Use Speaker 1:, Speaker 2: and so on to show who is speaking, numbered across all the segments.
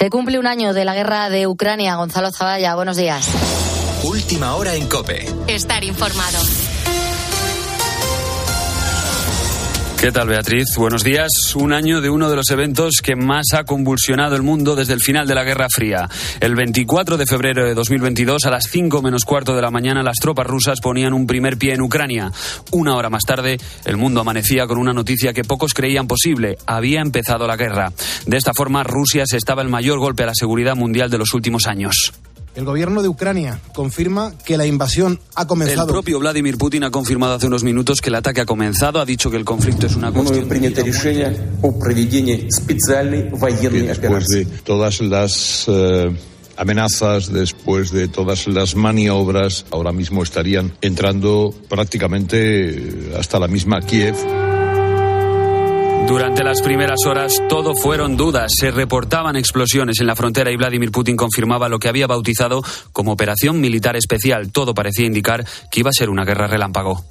Speaker 1: Se cumple un año de la guerra de Ucrania. Gonzalo Zavalla, buenos días.
Speaker 2: Última hora en Cope.
Speaker 1: Estar informado.
Speaker 3: ¿Qué tal, Beatriz? Buenos días. Un año de uno de los eventos que más ha convulsionado el mundo desde el final de la Guerra Fría. El 24 de febrero de 2022, a las 5 menos cuarto de la mañana, las tropas rusas ponían un primer pie en Ucrania. Una hora más tarde, el mundo amanecía con una noticia que pocos creían posible. Había empezado la guerra. De esta forma, Rusia se estaba el mayor golpe a la seguridad mundial de los últimos años.
Speaker 4: El gobierno de Ucrania confirma que la invasión ha comenzado.
Speaker 3: El propio Vladimir Putin ha confirmado hace unos minutos que el ataque ha comenzado. Ha dicho que el conflicto es una cuestión.
Speaker 5: Después de todas las eh, amenazas, después de todas las maniobras, ahora mismo estarían entrando prácticamente hasta la misma Kiev.
Speaker 3: Durante las primeras horas todo fueron dudas. Se reportaban explosiones en la frontera y Vladimir Putin confirmaba lo que había bautizado como operación militar especial. Todo parecía indicar que iba a ser una guerra relámpago.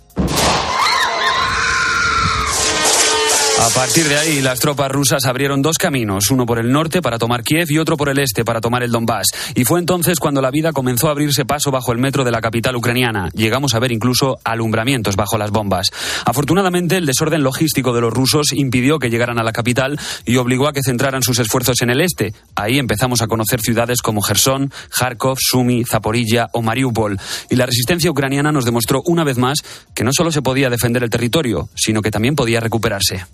Speaker 3: A partir de ahí, las tropas rusas abrieron dos caminos, uno por el norte para tomar Kiev y otro por el este para tomar el Donbass. Y fue entonces cuando la vida comenzó a abrirse paso bajo el metro de la capital ucraniana. Llegamos a ver incluso alumbramientos bajo las bombas. Afortunadamente, el desorden logístico de los rusos impidió que llegaran a la capital y obligó a que centraran sus esfuerzos en el este. Ahí empezamos a conocer ciudades como Gerson, Kharkov, Sumy, Zaporilla o Mariupol. Y la resistencia ucraniana nos demostró una vez más que no solo se podía defender el territorio, sino que también podía recuperarse.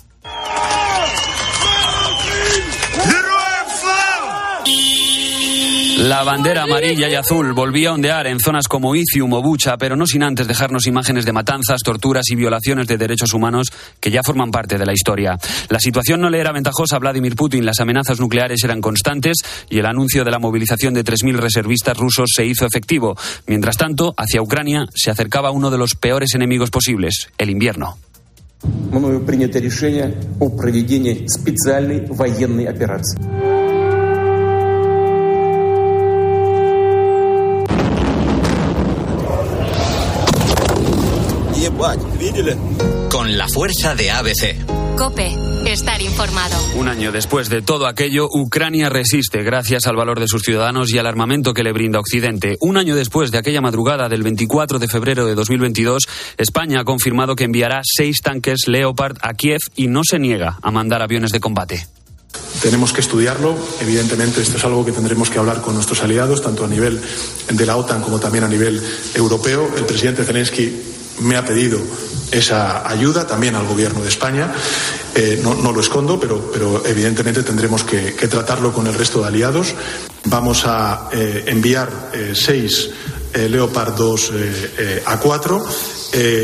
Speaker 3: La bandera amarilla y azul volvía a ondear en zonas como Izium o Bucha, pero no sin antes dejarnos imágenes de matanzas, torturas y violaciones de derechos humanos que ya forman parte de la historia. La situación no le era ventajosa a Vladimir Putin, las amenazas nucleares eran constantes y el anuncio de la movilización de 3.000 reservistas rusos se hizo efectivo. Mientras tanto, hacia Ucrania se acercaba uno de los peores enemigos posibles, el invierno.
Speaker 6: Мною принято решение о проведении специальной военной операции.
Speaker 2: Con la fuerza de ABC.
Speaker 1: Cope, estar informado.
Speaker 3: Un año después de todo aquello, Ucrania resiste gracias al valor de sus ciudadanos y al armamento que le brinda Occidente. Un año después de aquella madrugada del 24 de febrero de 2022, España ha confirmado que enviará seis tanques Leopard a Kiev y no se niega a mandar aviones de combate.
Speaker 7: Tenemos que estudiarlo. Evidentemente, esto es algo que tendremos que hablar con nuestros aliados, tanto a nivel de la OTAN como también a nivel europeo. El presidente Zelensky me ha pedido esa ayuda también al gobierno de España. Eh, no, lo escondo, pero, evidentemente tendremos que, tratarlo con el resto de aliados. Vamos a eh, enviar eh, seis Leopard 2 a cuatro.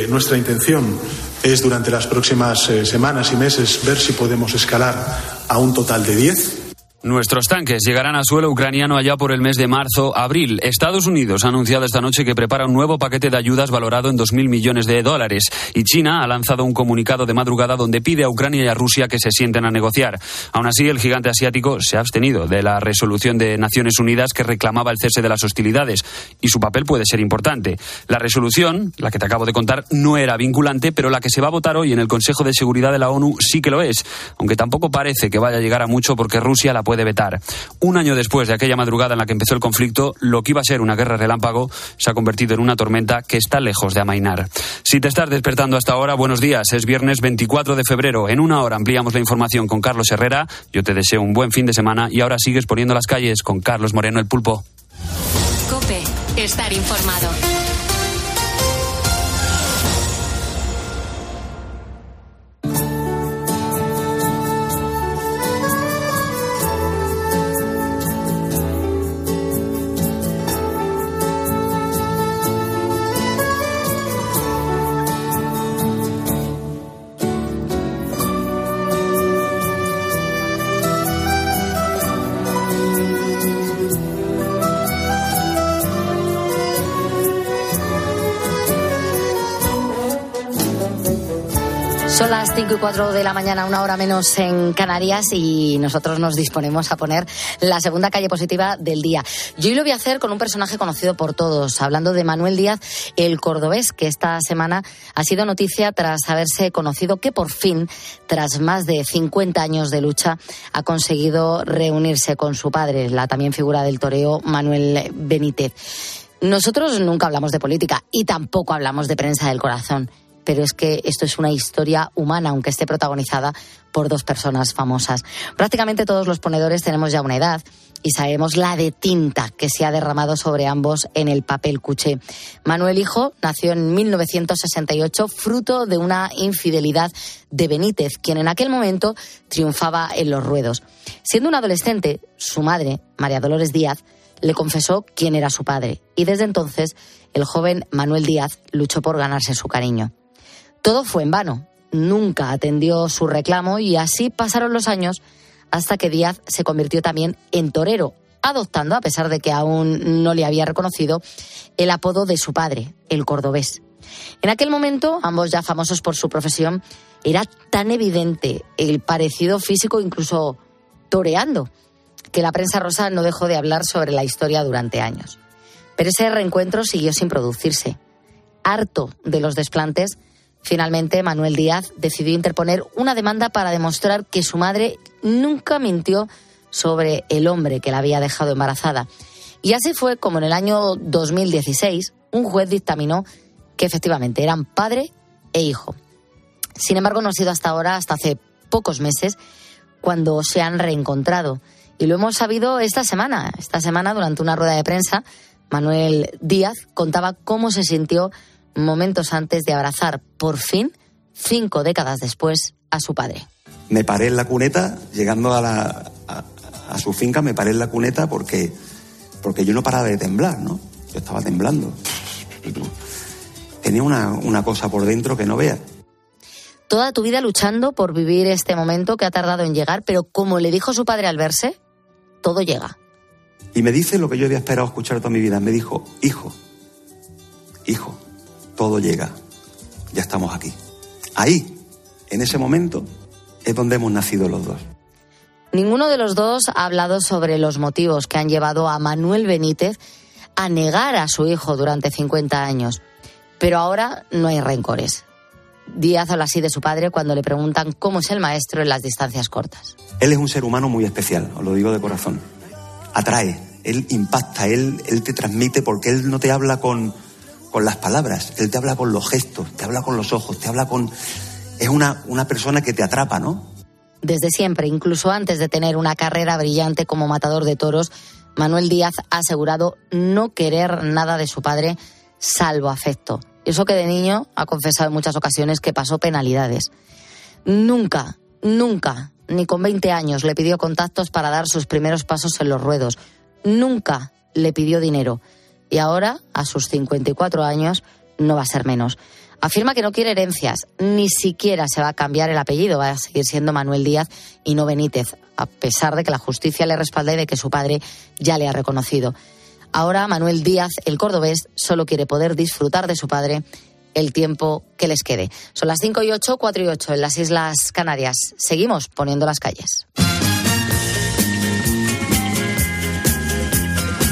Speaker 7: nuestra intención es durante las próximas semanas y meses ver si podemos escalar a un total de diez
Speaker 3: Nuestros tanques llegarán a suelo ucraniano allá por el mes de marzo-abril. Estados Unidos ha anunciado esta noche que prepara un nuevo paquete de ayudas valorado en 2.000 millones de dólares. Y China ha lanzado un comunicado de madrugada donde pide a Ucrania y a Rusia que se sienten a negociar. Aún así, el gigante asiático se ha abstenido de la resolución de Naciones Unidas que reclamaba el cese de las hostilidades. Y su papel puede ser importante. La resolución, la que te acabo de contar, no era vinculante, pero la que se va a votar hoy en el Consejo de Seguridad de la ONU sí que lo es. Aunque tampoco parece que vaya a llegar a mucho porque Rusia la vetar. Un año después de aquella madrugada en la que empezó el conflicto, lo que iba a ser una guerra relámpago se ha convertido en una tormenta que está lejos de amainar. Si te estás despertando hasta ahora, buenos días. Es viernes 24 de febrero. En una hora ampliamos la información con Carlos Herrera. Yo te deseo un buen fin de semana y ahora sigues poniendo las calles con Carlos Moreno el Pulpo.
Speaker 1: Estar informado. 4 de la mañana, una hora menos en Canarias, y nosotros nos disponemos a poner la segunda calle positiva del día. Yo hoy lo voy a hacer con un personaje conocido por todos, hablando de Manuel Díaz, el cordobés, que esta semana ha sido noticia tras haberse conocido que por fin, tras más de 50 años de lucha, ha conseguido reunirse con su padre, la también figura del toreo Manuel Benítez. Nosotros nunca hablamos de política y tampoco hablamos de prensa del corazón pero es que esto es una historia humana, aunque esté protagonizada por dos personas famosas. Prácticamente todos los ponedores tenemos ya una edad y sabemos la de tinta que se ha derramado sobre ambos en el papel cuché. Manuel Hijo nació en 1968 fruto de una infidelidad de Benítez, quien en aquel momento triunfaba en los ruedos. Siendo un adolescente, su madre, María Dolores Díaz, le confesó quién era su padre y desde entonces el joven Manuel Díaz luchó por ganarse su cariño. Todo fue en vano. Nunca atendió su reclamo y así pasaron los años hasta que Díaz se convirtió también en torero, adoptando, a pesar de que aún no le había reconocido, el apodo de su padre, el cordobés. En aquel momento, ambos ya famosos por su profesión, era tan evidente el parecido físico, incluso toreando, que la prensa rosa no dejó de hablar sobre la historia durante años. Pero ese reencuentro siguió sin producirse. Harto de los desplantes, Finalmente, Manuel Díaz decidió interponer una demanda para demostrar que su madre nunca mintió sobre el hombre que la había dejado embarazada. Y así fue como en el año 2016 un juez dictaminó que efectivamente eran padre e hijo. Sin embargo, no ha sido hasta ahora, hasta hace pocos meses, cuando se han reencontrado. Y lo hemos sabido esta semana. Esta semana, durante una rueda de prensa, Manuel Díaz contaba cómo se sintió momentos antes de abrazar por fin, cinco décadas después, a su padre.
Speaker 8: Me paré en la cuneta, llegando a, la, a, su finca, me paré en la cuneta porque, porque yo no paraba de temblar, ¿no? Yo estaba temblando. Tenía una, una cosa por dentro que no vea.
Speaker 1: Toda tu vida luchando por vivir este momento que ha tardado en llegar, pero como le dijo su padre al verse, todo llega.
Speaker 8: Y me dice lo que yo había esperado escuchar toda mi vida. Me dijo, hijo, hijo, todo llega. Ya estamos aquí. Ahí, en ese momento, es donde hemos nacido los dos.
Speaker 1: Ninguno de los dos ha hablado sobre los motivos que han llevado a Manuel Benítez a negar a su hijo durante 50 años. Pero ahora no hay rencores. Díaz habla así de su padre cuando le preguntan cómo es el maestro en las distancias cortas.
Speaker 8: Él es un ser humano muy especial, os lo digo de corazón. Atrae, él impacta, él, él te transmite porque él no te habla con, con las palabras, él te habla con los gestos, te habla con los ojos, te habla con... Es una, una persona que te atrapa, ¿no?
Speaker 1: Desde siempre, incluso antes de tener una carrera brillante como matador de toros, Manuel Díaz ha asegurado no querer nada de su padre salvo afecto. Eso que de niño ha confesado en muchas ocasiones que pasó penalidades. Nunca, nunca, ni con 20 años le pidió contactos para dar sus primeros pasos en los ruedos. Nunca le pidió dinero y ahora, a sus 54 años, no va a ser menos. Afirma que no quiere herencias, ni siquiera se va a cambiar el apellido, va a seguir siendo Manuel Díaz y no Benítez, a pesar de que la justicia le respalda y de que su padre ya le ha reconocido. Ahora Manuel Díaz, el cordobés, solo quiere poder disfrutar de su padre el tiempo que les quede. Son las 5 y 8, 4 y 8 en las Islas Canarias. Seguimos poniendo las calles.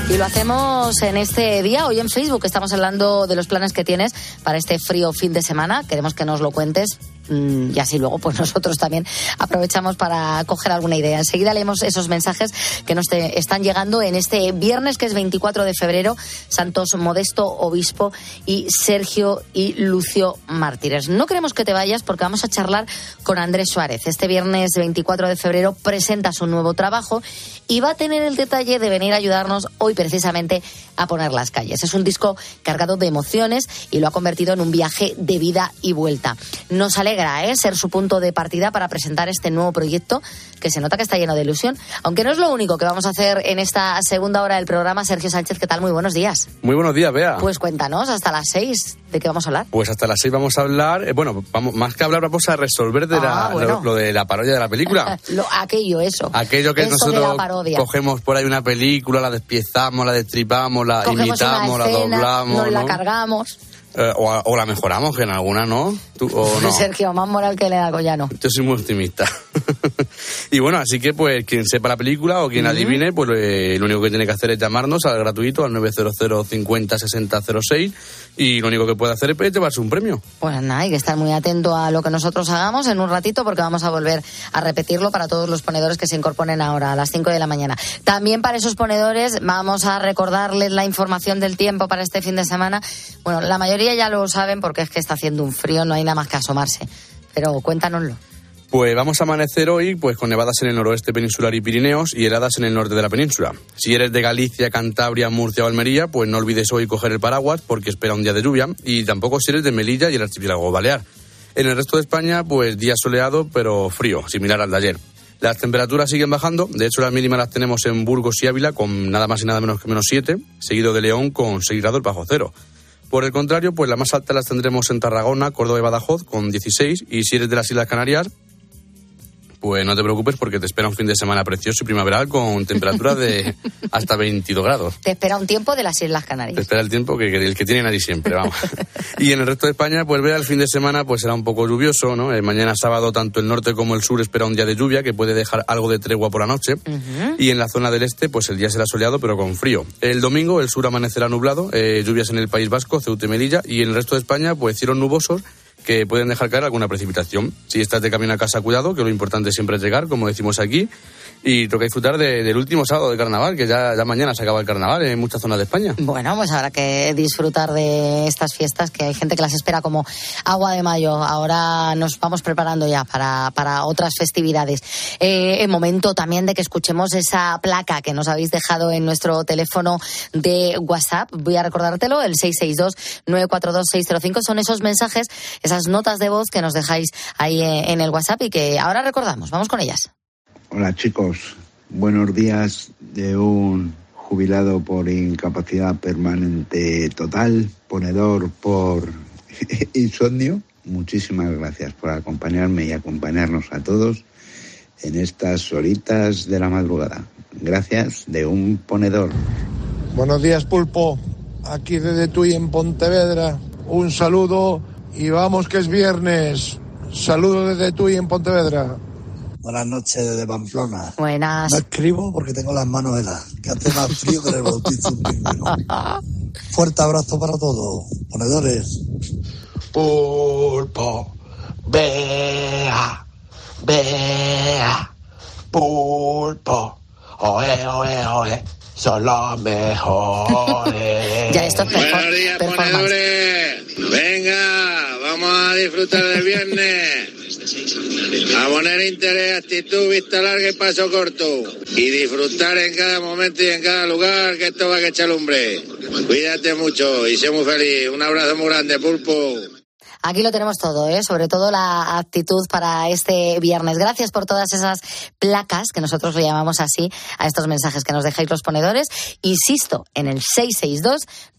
Speaker 1: Y lo hacemos en este día, hoy en Facebook. Estamos hablando de los planes que tienes para este frío fin de semana. Queremos que nos lo cuentes y así luego pues nosotros también aprovechamos para coger alguna idea. Enseguida leemos esos mensajes que nos están llegando en este viernes que es 24 de febrero, Santos Modesto Obispo y Sergio y Lucio Mártires. No queremos que te vayas porque vamos a charlar con Andrés Suárez. Este viernes 24 de febrero presenta su nuevo trabajo y va a tener el detalle de venir a ayudarnos hoy precisamente a poner las calles. Es un disco cargado de emociones y lo ha convertido en un viaje de vida y vuelta. Nos alegra ¿eh? ser su punto de partida para presentar este nuevo proyecto que se nota que está lleno de ilusión. Aunque no es lo único que vamos a hacer en esta segunda hora del programa. Sergio Sánchez, ¿qué tal? Muy buenos días.
Speaker 9: Muy buenos días, Bea.
Speaker 1: Pues cuéntanos, hasta las seis, ¿de qué vamos a hablar?
Speaker 9: Pues hasta las seis vamos a hablar, eh, bueno, vamos, más que hablar, vamos a resolver de
Speaker 1: ah,
Speaker 9: lo, de la parodia de la película.
Speaker 1: aquello, eso.
Speaker 9: Aquello que nosotros cogemos por ahí una película, la despiezamos, la destripamos, la imitamos, la doblamos.
Speaker 1: Nos la cargamos
Speaker 9: Eh, o, la mejoramos, que en alguna no. ¿Tú, o no.
Speaker 1: Sergio, más moral que Elena Goyano.
Speaker 9: Yo soy muy optimista. y bueno, así que pues quien sepa la película o quien adivine, pues eh, lo único que tiene que hacer es llamarnos al gratuito al 900 50 60 06 y lo único que puede hacer es llevarse un premio.
Speaker 1: Pues nada, hay que estar muy atento a lo que nosotros hagamos en un ratito porque vamos a volver a repetirlo para todos los ponedores que se incorporen ahora a las 5 de la mañana. También para esos ponedores vamos a recordarles la información del tiempo para este fin de semana. Bueno, la mayoría ya lo saben porque es que está haciendo un frío, no hay nada más que asomarse. Pero cuéntanoslo.
Speaker 9: Pues vamos a amanecer hoy pues con nevadas en el noroeste peninsular y Pirineos y heladas en el norte de la península. Si eres de Galicia, Cantabria, Murcia o Almería, pues no olvides hoy coger el paraguas porque espera un día de lluvia y tampoco si eres de Melilla y el archipiélago balear. En el resto de España, pues día soleado pero frío, similar al de ayer. Las temperaturas siguen bajando, de hecho las mínimas las tenemos en Burgos y Ávila con nada más y nada menos que menos 7, seguido de León con 6 grados bajo cero. Por el contrario, pues las más altas las tendremos en Tarragona, Córdoba y Badajoz con 16 y si eres de las Islas Canarias, pues no te preocupes porque te espera un fin de semana precioso y primaveral con temperaturas de hasta 22 grados.
Speaker 1: Te espera un tiempo de las Islas Canarias.
Speaker 9: Te espera el tiempo que, el que tiene nadie siempre, vamos. y en el resto de España, pues vea el fin de semana pues será un poco lluvioso, ¿no? Eh, mañana sábado tanto el norte como el sur espera un día de lluvia que puede dejar algo de tregua por la noche. Y en la zona del este, pues el día será soleado pero con frío. El domingo el sur amanecerá nublado, eh, lluvias en el País Vasco, Ceuta y Melilla y en el resto de España pues cielos nubosos que pueden dejar caer alguna precipitación. Si estás de camino a casa, cuidado, que lo importante siempre es llegar, como decimos aquí, y toca disfrutar del último sábado de carnaval, que ya, mañana se acaba el carnaval en muchas zonas de España.
Speaker 1: Bueno, pues habrá que disfrutar de estas fiestas, que hay gente que las espera como agua de mayo. Ahora nos vamos preparando ya para, para otras festividades. Eh, el momento también de que escuchemos esa placa que nos habéis dejado en nuestro teléfono de WhatsApp. Voy a recordártelo, el 662-942-605. Son esos mensajes, esas notas de voz que nos dejáis ahí eh, en el WhatsApp y que ahora recordamos. Vamos con ellas.
Speaker 10: Hola chicos, buenos días de un jubilado por incapacidad permanente total, ponedor por insomnio. Muchísimas gracias por acompañarme y acompañarnos a todos en estas horitas de la madrugada. Gracias de un ponedor.
Speaker 11: Buenos días Pulpo, aquí desde Tui en Pontevedra. Un saludo y vamos que es viernes. Saludo desde Tui en Pontevedra.
Speaker 12: Buenas noches desde Pamplona.
Speaker 1: Buenas.
Speaker 12: No escribo porque tengo las manos heladas, que hace más frío que en el bautizo un. Fuerte abrazo para todos, ponedores.
Speaker 11: Pulpo, vea, vea, pulpo, oe, oe, oe, son los mejores.
Speaker 1: ya esto es
Speaker 13: Buenos días, ponedores. Venga, disfrutar del viernes. A poner interés, actitud, vista larga y paso corto. Y disfrutar en cada momento y en cada lugar, que esto va a echar lumbre. Cuídate mucho y sé muy feliz. Un abrazo muy grande, Pulpo.
Speaker 1: Aquí lo tenemos todo, ¿eh? sobre todo la actitud para este viernes. Gracias por todas esas placas, que nosotros le llamamos así, a estos mensajes que nos dejáis los ponedores. Insisto, en el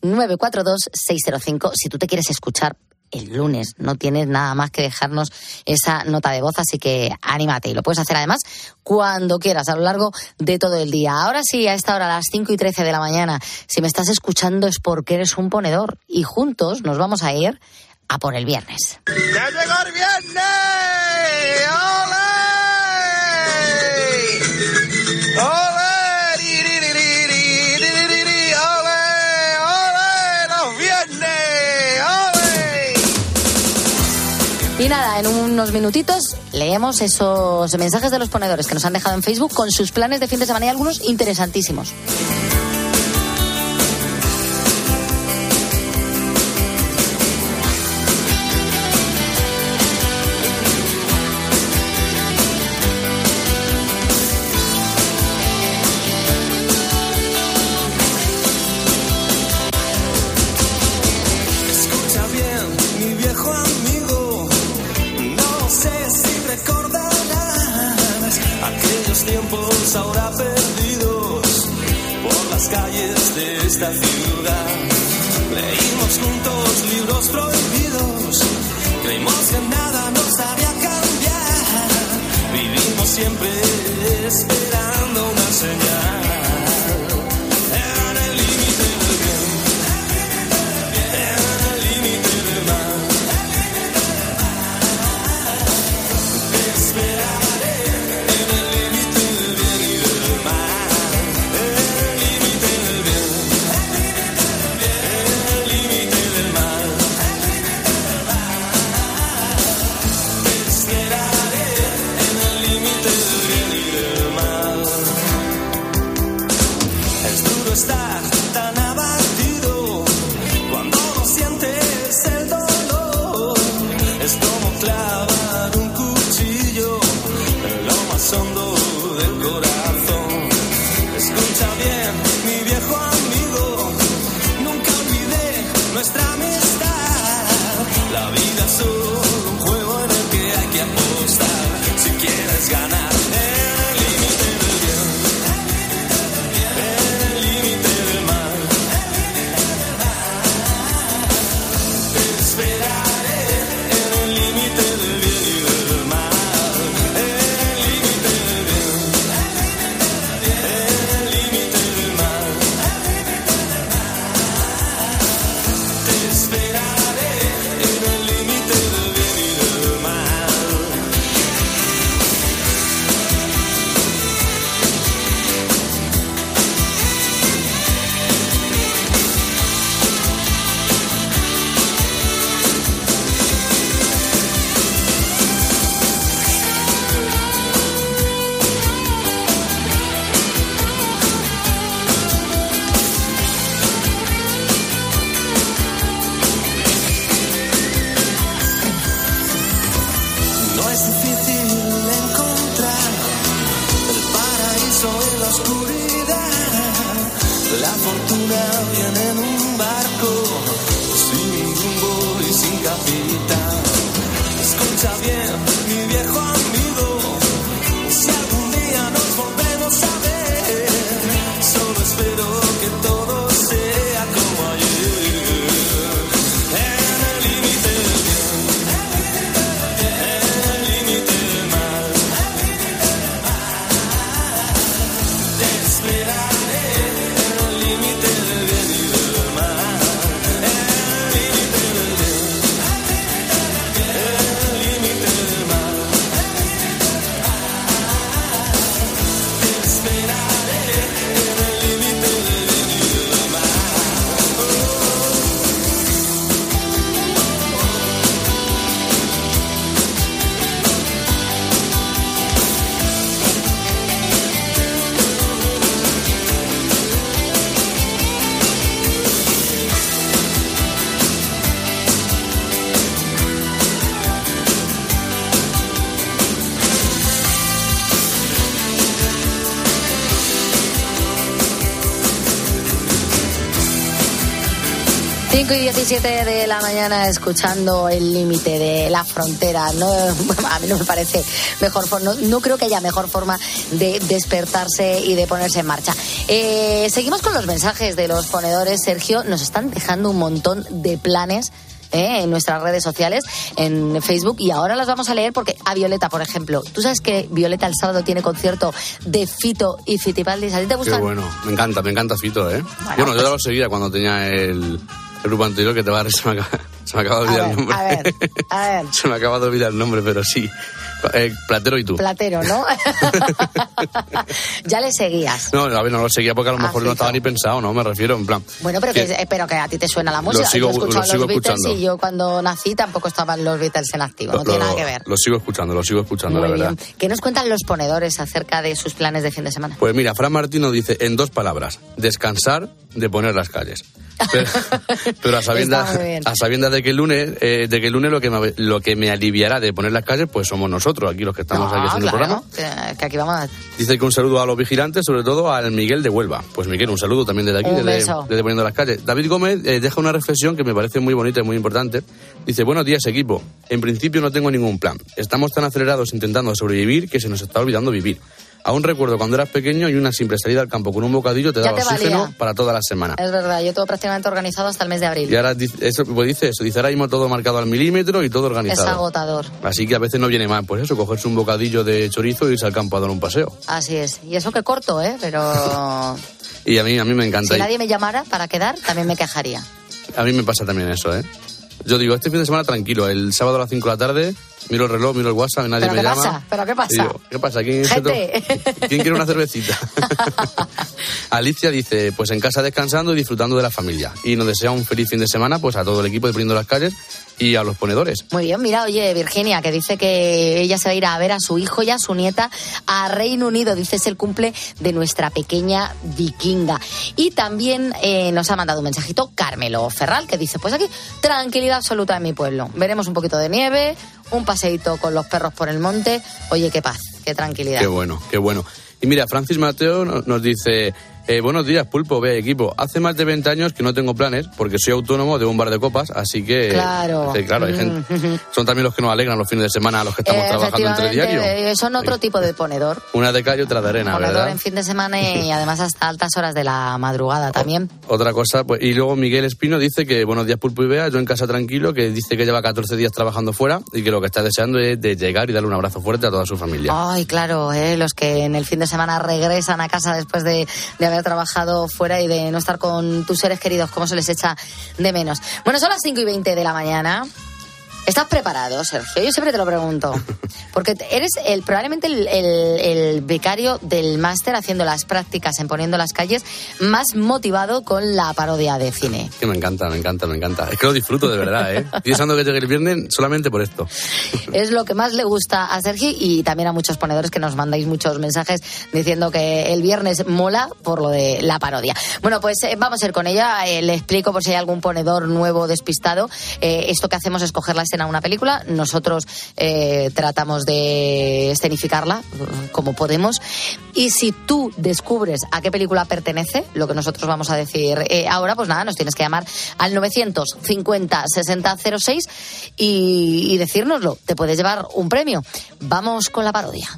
Speaker 1: 662-942-605, si tú te quieres escuchar el lunes. No tienes nada más que dejarnos esa nota de voz, así que anímate. Y lo puedes hacer además cuando quieras, a lo largo de todo el día. Ahora sí, a esta hora, a las 5 y 13 de la mañana, si me estás escuchando es porque eres un ponedor. Y juntos nos vamos a ir a por el viernes.
Speaker 11: ¡Ya llegó el viernes!
Speaker 1: Nada, en unos minutitos leemos esos mensajes de los ponedores que nos han dejado en Facebook con sus planes de fin de semana y algunos interesantísimos.
Speaker 14: Estás tan abatido cuando no sientes el dolor. Es como clavar un cuchillo en lo más hondo del corazón. Escucha bien, mi viejo amigo, nunca olvidé nuestra amistad. La vida 5 y
Speaker 1: 17 de la mañana escuchando el límite de la frontera. No, a mí no me parece mejor forma, no, creo que haya mejor forma de despertarse y de ponerse en marcha. Eh, seguimos con los mensajes de los ponedores. Sergio, nos están dejando un montón de planes. Eh, en nuestras redes sociales, en Facebook, y ahora las vamos a leer porque a Violeta, por ejemplo, tú sabes que Violeta el sábado tiene concierto de Fito y Fitipaldis. ¿A ti te gusta?
Speaker 9: bueno, me encanta, me encanta Fito, ¿eh? Bueno, bueno pues... yo lo seguía cuando tenía el, el grupo anterior que te va a se me acaba, se me acaba de olvidar el nombre.
Speaker 1: A ver, a ver.
Speaker 9: Se me acaba de olvidar el nombre, pero sí. Eh, Platero y tú.
Speaker 1: Platero, ¿no? ya le seguías.
Speaker 9: No, a ver, no lo seguía porque a lo
Speaker 1: Ah,
Speaker 9: mejor no estaba ni pensado, ¿no? Me refiero, en plan.
Speaker 1: Bueno, pero que, eh, pero que a ti te suena la música.
Speaker 9: sigo-
Speaker 1: yo he escuchado
Speaker 9: lo sigo
Speaker 1: los Beatles
Speaker 9: escuchando.
Speaker 1: y yo cuando nací tampoco estaban los Beatles en activo. No
Speaker 9: lo,
Speaker 1: tiene
Speaker 9: lo-
Speaker 1: nada que ver.
Speaker 9: lo sigo escuchando, lo sigo escuchando,
Speaker 1: Muy
Speaker 9: la
Speaker 1: bien.
Speaker 9: verdad.
Speaker 1: ¿Qué nos cuentan los ponedores acerca de sus planes de fin de semana?
Speaker 9: Pues mira, Fran Martino dice en dos palabras: descansar de poner las calles. Pero, pero a sabiendas a de que el lunes, eh, de que el lunes lo que me, lo que me aliviará de poner las calles, pues somos nosotros aquí los que estamos aquí
Speaker 1: Ah,
Speaker 9: haciendo el programa.
Speaker 1: que, que aquí vamos a...
Speaker 9: Dice que un saludo a los vigilantes, sobre todo al Miguel de Huelva. Pues Miguel, un saludo también desde aquí, desde Poniendo las Calles. David Gómez eh, deja una reflexión que me parece muy bonita y muy importante. Dice, buenos días equipo. En principio no tengo ningún plan. Estamos tan acelerados intentando sobrevivir que se nos está olvidando vivir. Aún recuerdo cuando eras pequeño y una simple salida al campo con un bocadillo te
Speaker 1: Ya
Speaker 9: daba
Speaker 1: te
Speaker 9: oxígeno
Speaker 1: valía.
Speaker 9: para toda la semana.
Speaker 1: Es verdad, yo todo prácticamente organizado hasta el mes de abril.
Speaker 9: Y ahora eso, pues dice eso, dice ahora mismo todo marcado al milímetro y todo
Speaker 1: Es
Speaker 9: organizado.
Speaker 1: agotador.
Speaker 9: Así que a veces no viene mal, pues eso, cogerse un bocadillo de chorizo e irse al campo a dar un paseo.
Speaker 1: Así es. Y eso que corto, ¿eh? Pero
Speaker 9: Y a mí, a mí me encanta.
Speaker 1: si
Speaker 9: Y-
Speaker 1: nadie me llamara para quedar, también me quejaría.
Speaker 9: A mí me pasa también eso, ¿eh? Yo digo, este fin de semana tranquilo, el sábado a las 5 de la tarde Miro el reloj, miro el WhatsApp, nadie
Speaker 1: ¿Pero
Speaker 9: me
Speaker 1: qué
Speaker 9: llama.
Speaker 1: pasa? ¿Pero qué pasa?
Speaker 9: Digo, ¿qué pasa? ¿Quién,
Speaker 1: Gente.
Speaker 9: to- ¿Quién quiere una cervecita? Alicia dice, pues en casa descansando y disfrutando de la familia. Y nos desea un feliz fin de semana pues a todo el equipo de Poniendo las Calles y a los ponedores.
Speaker 1: Muy bien, mira, oye, Virginia, que dice que ella se va a ir a ver a su hijo y a su nieta a Reino Unido. Dice es el cumple de nuestra pequeña vikinga. Y también eh, nos ha mandado un mensajito Carmelo Ferral, que dice, pues aquí, tranquilidad absoluta en mi pueblo. Veremos un poquito de nieve, un paseíto con los perros por el monte. Oye, qué paz, qué tranquilidad.
Speaker 9: Qué bueno, qué bueno. Y mira, Francis Mateo no- nos dice, eh, buenos días, Pulpo, ve equipo. Hace más de 20 años que no tengo planes porque soy autónomo de un bar de copas, así que...
Speaker 1: Claro.
Speaker 9: que, claro, hay gente, son también los que nos alegran los fines de semana a los que estamos trabajando entre diario.
Speaker 1: eh, son otro tipo de ponedor.
Speaker 9: Una de cal y otra de arena,
Speaker 1: Ponedor
Speaker 9: ¿verdad?
Speaker 1: en fin de semana y además hasta altas horas de la madrugada también.
Speaker 9: Otra cosa, pues, y luego Miguel Espino dice que buenos días Pulpo y Bea, yo en casa tranquilo, que dice que lleva 14 días trabajando fuera y que lo que está deseando es de llegar y darle un abrazo fuerte a toda su familia.
Speaker 1: Ay, claro, eh, los que en el fin de semana regresan a casa después de, de haber trabajado fuera y de no estar con tus seres queridos, como se les echa de menos. Bueno, son las 5 y 20 de la mañana. ¿Estás preparado, Sergio? Yo siempre te lo pregunto. Porque eres el, probablemente el, el- el becario del máster haciendo las prácticas en Poniendo las Calles más motivado con la parodia de cine.
Speaker 9: Que me encanta, me encanta, me encanta. Es que lo disfruto de verdad, ¿eh? Estoy deseando que llegue el viernes solamente por esto.
Speaker 1: Es lo que más le gusta a Sergio y también a muchos ponedores que nos mandáis muchos mensajes diciendo que el viernes mola por lo de la parodia. Bueno, pues eh, vamos a ir con ella. Eh, le explico por si hay algún ponedor nuevo despistado. Eh, esto que hacemos es coger la escena una película. Nosotros eh, tratamos de escenificarla eh, como podemos. Y si tú descubres a qué película pertenece, lo que nosotros vamos a decir eh, ahora, pues nada, nos tienes que llamar al 950 60 06 y, y decírnoslo. Te puedes llevar un premio. Vamos con la parodia.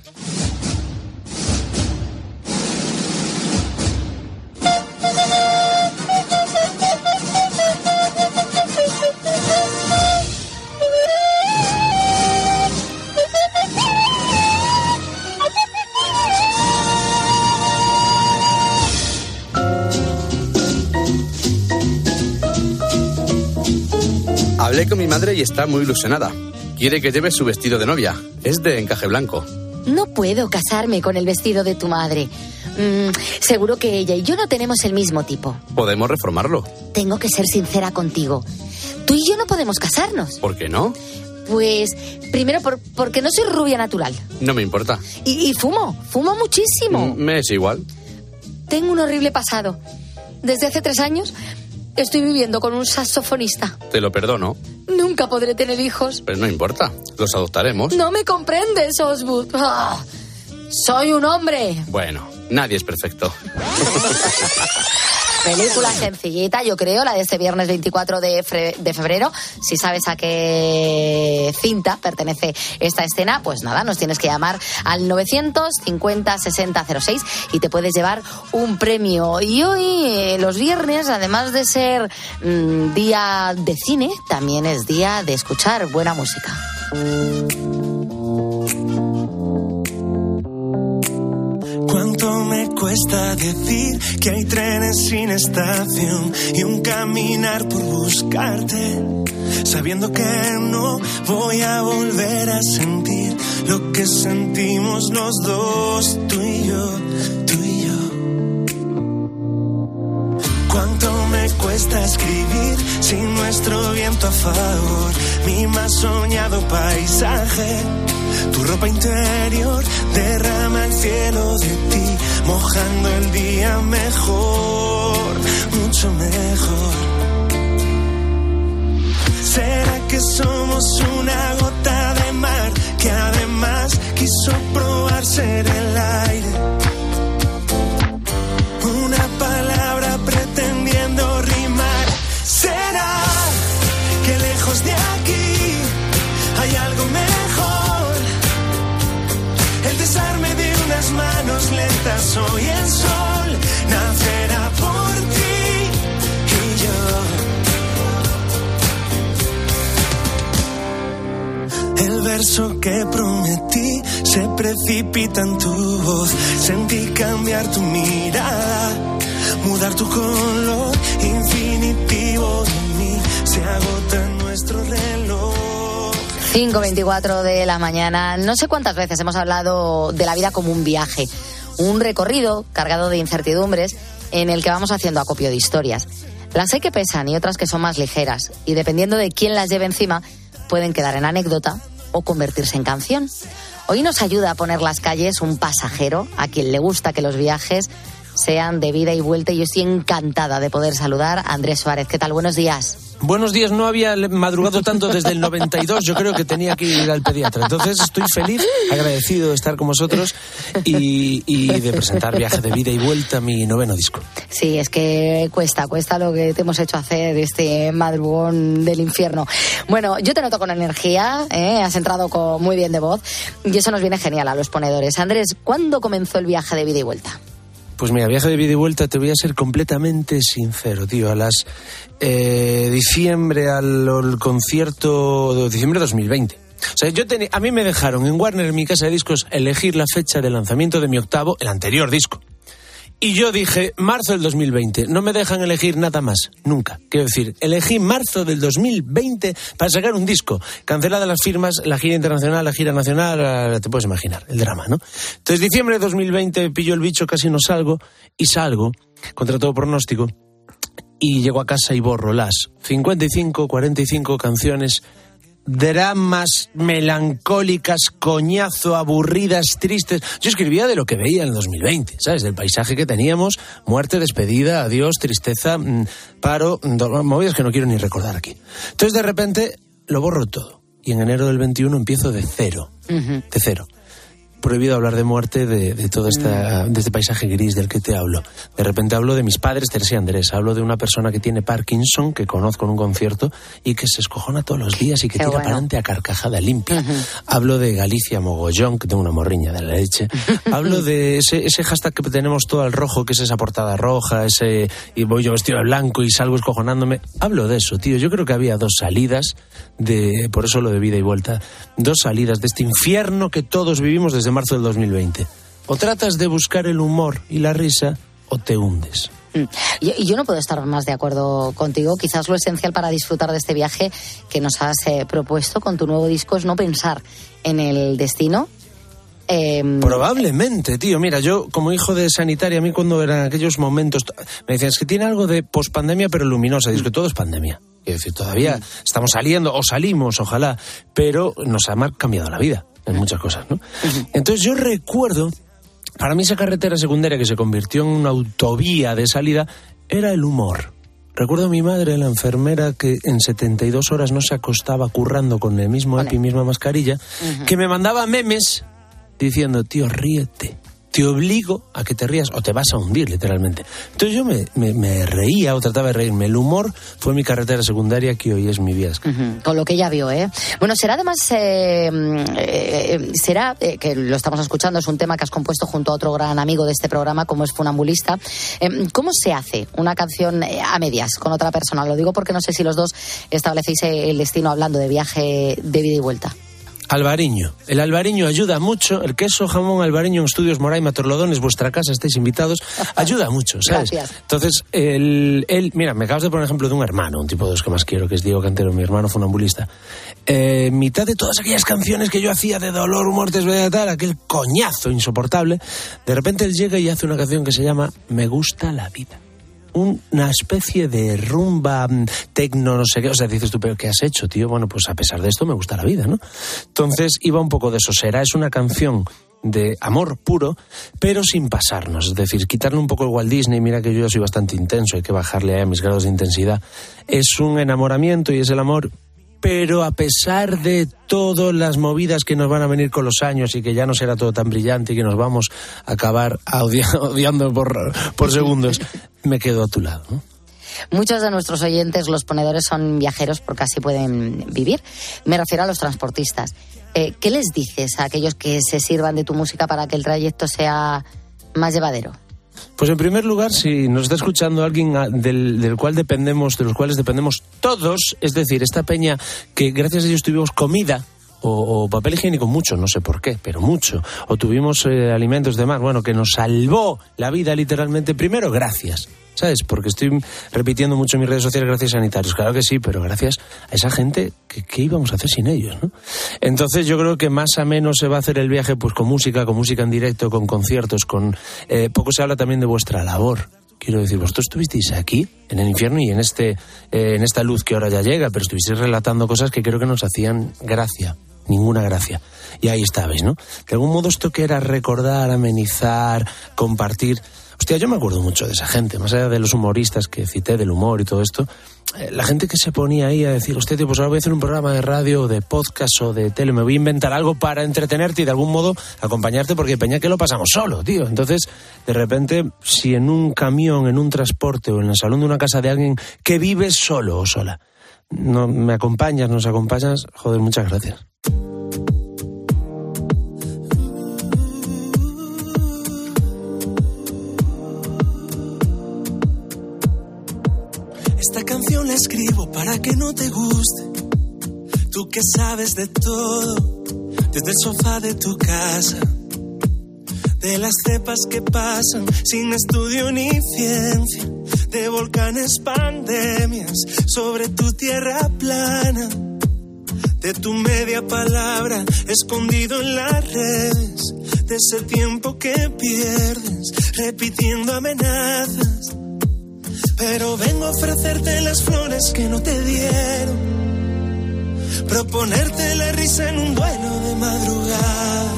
Speaker 9: Hablé con mi madre y está muy ilusionada. Quiere que lleve su vestido de novia. Es de encaje blanco.
Speaker 1: No puedo casarme con el vestido de tu madre. Mm, seguro que ella y yo no tenemos el mismo tipo.
Speaker 9: Podemos reformarlo.
Speaker 1: Tengo que ser sincera contigo. Tú y yo no podemos casarnos.
Speaker 9: ¿Por qué no?
Speaker 1: Pues primero por- porque no soy rubia natural.
Speaker 9: No me importa.
Speaker 1: Y, y fumo, fumo muchísimo.
Speaker 9: Mm, Me es igual.
Speaker 1: Tengo un horrible pasado. Desde hace tres años estoy viviendo con un saxofonista.
Speaker 9: Te lo perdono.
Speaker 1: Nunca podré tener hijos.
Speaker 9: Pero no importa. Los adoptaremos.
Speaker 1: No me comprendes, Oswood. Ah, soy un hombre.
Speaker 9: Bueno, nadie es perfecto.
Speaker 1: Película sencillita, yo creo, la de este viernes 24 de, febrero. Si sabes a qué cinta pertenece esta escena, pues nada, nos tienes que llamar al 950 60 06 y te puedes llevar un premio. Y hoy, eh, los viernes, además de ser mm, día de cine, también es día de escuchar buena música.
Speaker 14: Cuesta decir que hay trenes sin estación y un caminar por buscarte? Sabiendo que no voy a volver a sentir lo que sentimos los dos, tú y yo, tú y yo. ¿Cuánto me cuesta escribir sin nuestro viento a favor? Mi más soñado paisaje. Tu ropa interior derrama el cielo de ti, mojando el día mejor, mucho mejor. ¿Será que somos una gota de mar que además quiso probar ser el aire? Hoy el sol nacerá por ti y yo. El verso que prometí se precipita en tu voz. Sentí cambiar tu mirada, mudar tu color infinitivo de mí. Se agota nuestro reloj.
Speaker 1: 5.24 de la mañana. No sé cuántas veces hemos hablado de la vida como un viaje, un recorrido cargado de incertidumbres en el que vamos haciendo acopio de historias. Las hay que pesan y otras que son más ligeras, y dependiendo de quién las lleve encima, pueden quedar en anécdota o convertirse en canción. Hoy nos ayuda a poner las calles un pasajero a quien le gusta que los viajes sean de vida y vuelta y yo estoy encantada de poder saludar a Andrés Suárez. ¿Qué tal? Buenos días.
Speaker 15: Buenos días, no había madrugado tanto desde el 92, yo creo que tenía que ir al pediatra. Entonces estoy feliz, agradecido de estar con vosotros y, y de presentar Viaje de Vida y Vuelta, mi noveno disco.
Speaker 1: Sí, es que cuesta, cuesta lo que te hemos hecho hacer este madrugón del infierno. Bueno, yo te noto con energía, ¿eh? has entrado con muy bien de voz y eso nos viene genial a los ponedores. Andrés, ¿cuándo comenzó el viaje de vida y vuelta?
Speaker 15: Pues mira, viaje de vida y vuelta, te voy a ser completamente sincero, tío. A las eh, diciembre, al, concierto de diciembre de 2020. O sea, yo a mí me dejaron en Warner, en mi casa de discos, elegir la fecha de lanzamiento de mi octavo, el anterior disco. Y yo dije, marzo del 2020, no me dejan elegir nada más, nunca. Quiero decir, elegí marzo del 2020 para sacar un disco. Canceladas las firmas, la gira internacional, la gira nacional, te puedes imaginar, el drama, ¿no? Entonces, diciembre de 2020 pillo el bicho, casi no salgo, y salgo, contra todo pronóstico, y llego a casa y borro las 55, 45 canciones dramas melancólicas, coñazo, aburridas, tristes. Yo escribía de lo que veía en el 2020, ¿sabes? Del paisaje que teníamos, muerte, despedida, adiós, tristeza, mmm, paro, movidas que no quiero ni recordar aquí. Entonces de repente lo borro todo. Y en enero del 21 empiezo de cero, uh -huh. de cero prohibido hablar de muerte de, de todo esta, de este paisaje gris del que te hablo. De repente hablo de mis padres, Teresa y Andrés. Hablo de una persona que tiene Parkinson, que conozco en un concierto, y que se escojona todos los días y que
Speaker 1: Qué
Speaker 15: tira
Speaker 1: bueno.
Speaker 15: para adelante a carcajada limpia. Hablo de Galicia Mogollón, que tengo una morriña de la leche. Hablo de ese, ese hashtag que tenemos todo al rojo, que es esa portada roja, ese y voy yo vestido de blanco y salgo escojonándome. Hablo de eso, tío. Yo creo que había dos salidas de, por eso lo de vida y vuelta, dos salidas de este infierno que todos vivimos desde marzo del 2020. O tratas de buscar el humor y la risa o te hundes.
Speaker 1: Mm. Yo, yo, no puedo estar más de acuerdo contigo. Quizás lo esencial para disfrutar de este viaje que nos has eh, propuesto con tu nuevo disco es no pensar en el destino.
Speaker 15: Eh... Probablemente, tío. Mira, yo como hijo de sanitaria, a mí cuando eran aquellos momentos, me decían, es que tiene algo de pospandemia pero luminosa. Es que todo es pandemia. Es decir, todavía mm. estamos saliendo, o salimos, ojalá, pero nos ha cambiado la vida en muchas cosas, ¿no? Entonces yo recuerdo, para mí esa carretera secundaria que se convirtió en una autovía de salida era el humor. Recuerdo a mi madre, la enfermera, que en 72 horas no se acostaba currando con el mismo EPI, misma mascarilla, uh -huh. que me mandaba memes diciendo, tío, ríete te obligo a que te rías o te vas a hundir, literalmente. Entonces yo me, me, me, reía o trataba de reírme. El humor fue mi carretera secundaria que hoy es mi vida.
Speaker 1: Uh -huh. Con lo que ella vio, ¿eh? Bueno, será además, eh, eh, será, eh, que lo estamos escuchando, es un tema que has compuesto junto a otro gran amigo de este programa, como es Funambulista. Eh, ¿Cómo se hace una canción eh, a medias con otra persona? Lo digo porque no sé si los dos establecéis el destino hablando de viaje de vida y vuelta.
Speaker 15: Albariño. El albariño ayuda mucho. El queso jamón albariño en Estudios Moraima Torlodones, vuestra casa, estáis invitados. Ayuda mucho, ¿sabes?
Speaker 1: Gracias.
Speaker 15: Entonces, el, el, mira, me acabas de poner ejemplo de un hermano, un tipo de los que más quiero, que es Diego Cantero, mi hermano funambulista. Eh, mitad de todas aquellas canciones que yo hacía de dolor, muertes, tal, aquel coñazo insoportable, de repente él llega y hace una canción que se llama Me gusta la vida una especie de rumba mm, tecno, no sé qué. O sea, dices tú, pero ¿qué has hecho, tío? Bueno, pues a pesar de esto me gusta la vida, ¿no? Entonces iba un poco de eso. Será, es una canción de amor puro, pero sin pasarnos. Es decir, quitarle un poco el Walt Disney, mira que yo soy bastante intenso, hay que bajarle a mis grados de intensidad. Es un enamoramiento y es el amor, pero a pesar de todas las movidas que nos van a venir con los años y que ya no será todo tan brillante y que nos vamos a acabar odiando, por, segundos, me quedo a tu lado.
Speaker 1: Muchos de nuestros oyentes, los ponedores, son viajeros porque así pueden vivir. Me refiero a los transportistas. Eh, ¿Qué les dices a aquellos que se sirvan de tu música para que el trayecto sea más llevadero?
Speaker 15: Pues en primer lugar, si nos está escuchando alguien del, del, cual dependemos, de los cuales dependemos todos, es decir, esta peña que gracias a ellos tuvimos comida. O, papel higiénico, mucho, no sé por qué, pero mucho. O tuvimos eh, alimentos de mar, bueno, que nos salvó la vida literalmente. Primero, gracias. ¿Sabes? Porque estoy repitiendo mucho en mis redes sociales gracias a sanitarios. Claro que sí, pero gracias a esa gente, ¿qué íbamos a hacer sin ellos, no? Entonces yo creo que más a menos se va a hacer el viaje pues con música, con música en directo, con conciertos, con... eh, poco se habla también de vuestra labor. Quiero decir, vosotros estuvisteis aquí, en el infierno y en, este, eh, en esta luz que ahora ya llega, pero estuvisteis relatando cosas que creo que nos hacían gracia, ninguna gracia. Y ahí estabais, ¿no? De algún modo esto que era recordar, amenizar, compartir. Hostia, yo me acuerdo mucho de esa gente, más allá de los humoristas que cité, del humor y todo esto. eh, La gente que se ponía ahí a decir, hostia, tío, pues ahora voy a hacer un programa de radio, de podcast o de tele, me voy a inventar algo para entretenerte y de algún modo acompañarte porque peña que lo pasamos solo, tío. Entonces, de repente, si en un camión, en un transporte o en el salón de una casa de alguien que vive solo o sola, no me acompañas, nos acompañas, joder, muchas gracias.
Speaker 14: Esta canción la escribo para que no te guste. Tú que sabes de todo, desde el sofá de tu casa, de las cepas que pasan sin estudio ni ciencia, de volcanes, pandemias sobre tu tierra plana, de tu media palabra escondido en las redes, de ese tiempo que pierdes repitiendo amenazas. Pero vengo a ofrecerte las flores que no te dieron. Proponerte la risa en un vuelo de madrugada.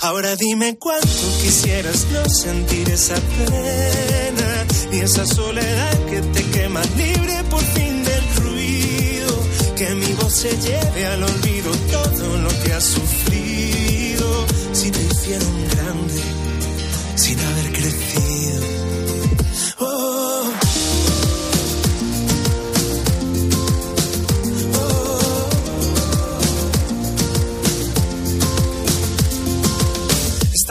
Speaker 14: Ahora dime cuánto quisieras no sentir esa pena, ni esa soledad que te quema libre por fin del ruido. Que mi voz se lleve al olvido todo lo que has sufrido. Si te hicieron grande, sin haber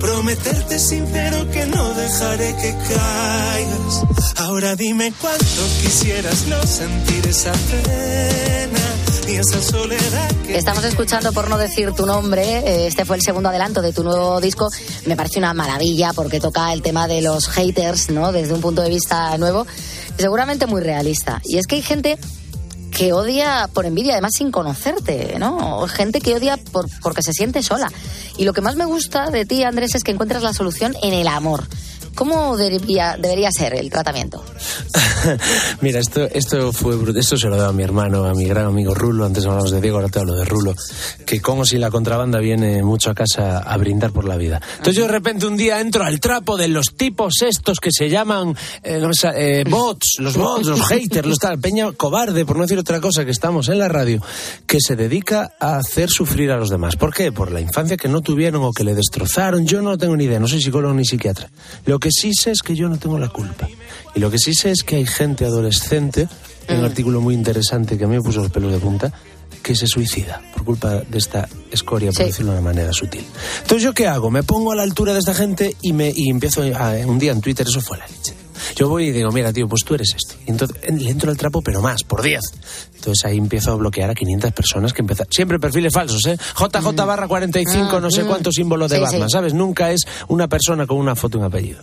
Speaker 14: Prometerte sincero que no dejaré que caigas. Ahora dime cuánto quisieras no sentir esa pena ni esa soledad que
Speaker 1: Estamos escuchando, por no decir tu nombre, eh, este fue el segundo adelanto de tu nuevo disco. Me parece una maravilla porque toca el tema de los haters, ¿no? Desde un punto de vista nuevo y seguramente muy realista. Y es que hay gente que odia por envidia, además sin conocerte, ¿no? Gente que odia por, porque se siente sola. Y lo que más me gusta de ti, Andrés, es que encuentras la solución en el amor. ¿Cómo debería, debería ser el tratamiento?
Speaker 15: Mira, esto, esto fue esto se lo daba a mi hermano, a mi gran amigo Rulo, antes hablamos de Diego, ahora te hablo de Rulo, que como si la contrabanda viene mucho a casa a brindar por la vida. Entonces yo de repente un día entro al trapo de los tipos estos que se llaman eh, no eh, bots, los bots, los haters, los tal, peña cobarde, por no decir otra cosa, que estamos en la radio, que se dedica a hacer sufrir a los demás. ¿Por qué? Por la infancia que no tuvieron o que le destrozaron. Yo no tengo ni idea, no soy psicólogo ni psiquiatra. Lo que sí sé es que yo no tengo la culpa. Y lo que sí sé es que hay gente adolescente, hay un artículo muy interesante que a mí me puso los pelos de punta, que se suicida por culpa de esta escoria, por
Speaker 1: Sí.
Speaker 15: decirlo de una manera sutil. Entonces, ¿yo qué hago? Me pongo a la altura de esta gente y, me, y empiezo a, un día en Twitter, eso fue la leche. Yo voy y digo, mira, tío, pues tú eres esto. Y entonces en- le entro al trapo, pero más, por 10. Entonces ahí empiezo a bloquear a 500 personas que empiezan. Siempre perfiles falsos, ¿eh? JJ barra 45, no sé
Speaker 1: Mm.
Speaker 15: cuántos símbolos de
Speaker 1: Sí,
Speaker 15: Batman,
Speaker 1: sí.
Speaker 15: ¿sabes? Nunca es una persona con una foto y un apellido.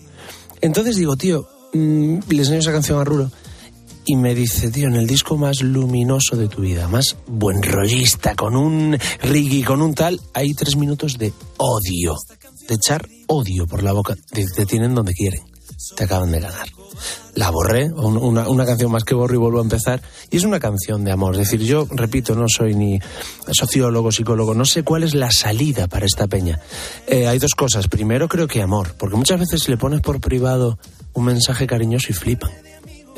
Speaker 15: Entonces digo, tío, mm, le enseño esa canción a Rulo y me dice, tío, en el disco más luminoso de tu vida, más buen rollista, con un riggy, con un tal, hay tres minutos de odio, de echar odio por la boca. Te tienen donde quieren, te acaban de ganar. La borré, un- una, una canción más que borro y vuelvo a empezar, y es una canción de amor. Es decir, yo, repito, no soy ni sociólogo, psicólogo, no sé cuál es la salida para esta peña. Eh, hay dos cosas. Primero, creo que amor, porque muchas veces le pones por privado un mensaje cariñoso y flipan.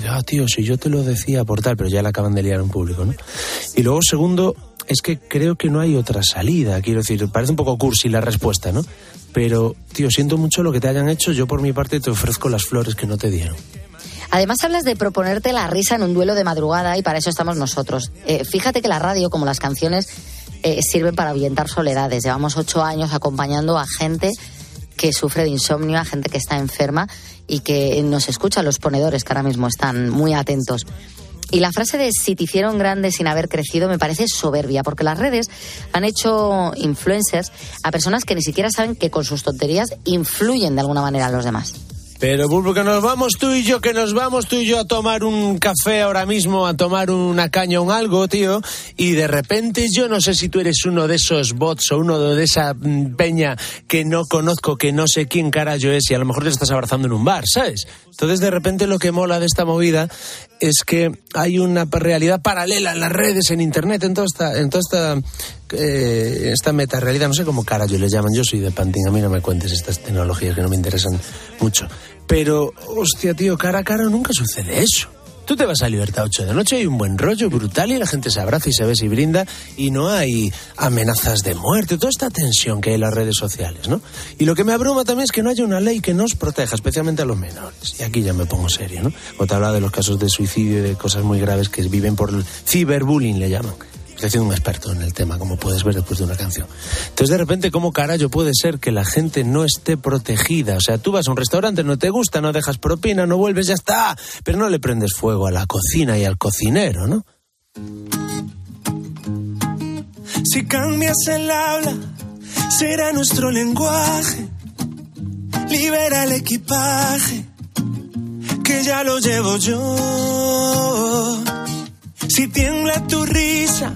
Speaker 15: Ah, tío, si yo te lo decía por tal, pero ya la acaban de liar en público, ¿no? Y luego, segundo, es que creo que no hay otra salida. Quiero decir, parece un poco cursi la respuesta, ¿no? Pero, tío, siento mucho lo que te hayan hecho. Yo, por mi parte, te ofrezco las flores que no te dieron.
Speaker 1: Además hablas de proponerte la risa en un duelo de madrugada y para eso estamos nosotros. Eh, fíjate que la radio, como las canciones, eh, sirven para ahuyentar soledades. Llevamos ocho años acompañando a gente que sufre de insomnio, a gente que está enferma y que nos escucha, los ponedores que ahora mismo están muy atentos. Y la frase de si te hicieron grande sin haber crecido me parece soberbia, porque las redes han hecho influencers a personas que ni siquiera saben que con sus tonterías influyen de alguna manera a los demás.
Speaker 15: Pero, Bulbo, que nos vamos tú y yo, que nos vamos tú y yo a tomar un café ahora mismo, a tomar una caña un algo, tío, y de repente yo no sé si tú eres uno de esos bots o uno de esa mm, peña que no conozco, que no sé quién carajo es, y a lo mejor te estás abrazando en un bar, ¿sabes? Entonces, de repente lo que mola de esta movida es que hay una realidad paralela en las redes, en internet, en toda esta, en toda esta, eh, esta meta realidad, no sé cómo carajo le llaman, yo soy de Panting, a mí no me cuentes estas tecnologías que no me interesan mucho. Pero, hostia, tío, cara a cara nunca sucede eso. Tú te vas a Libertad 8 de noche, hay un buen rollo brutal y la gente se abraza y se besa y brinda y no hay amenazas de muerte, toda esta tensión que hay en las redes sociales, ¿no? Y lo que me abruma también es que no haya una ley que nos proteja, especialmente a los menores. Y aquí ya me pongo serio, ¿no? O te de los casos de suicidio y de cosas muy graves que viven por el ciberbullying, le llaman. Estoy siendo un experto en el tema, como puedes ver después de una canción. Entonces, de repente, ¿cómo carajo puede ser que la gente no esté protegida? O sea, tú vas a un restaurante, no te gusta, no dejas propina, no vuelves, ya está. Pero no le prendes fuego a la cocina y al cocinero, ¿no?
Speaker 14: Si cambias el habla, será nuestro lenguaje. Libera el equipaje, que ya lo llevo yo. Si tiembla tu risa,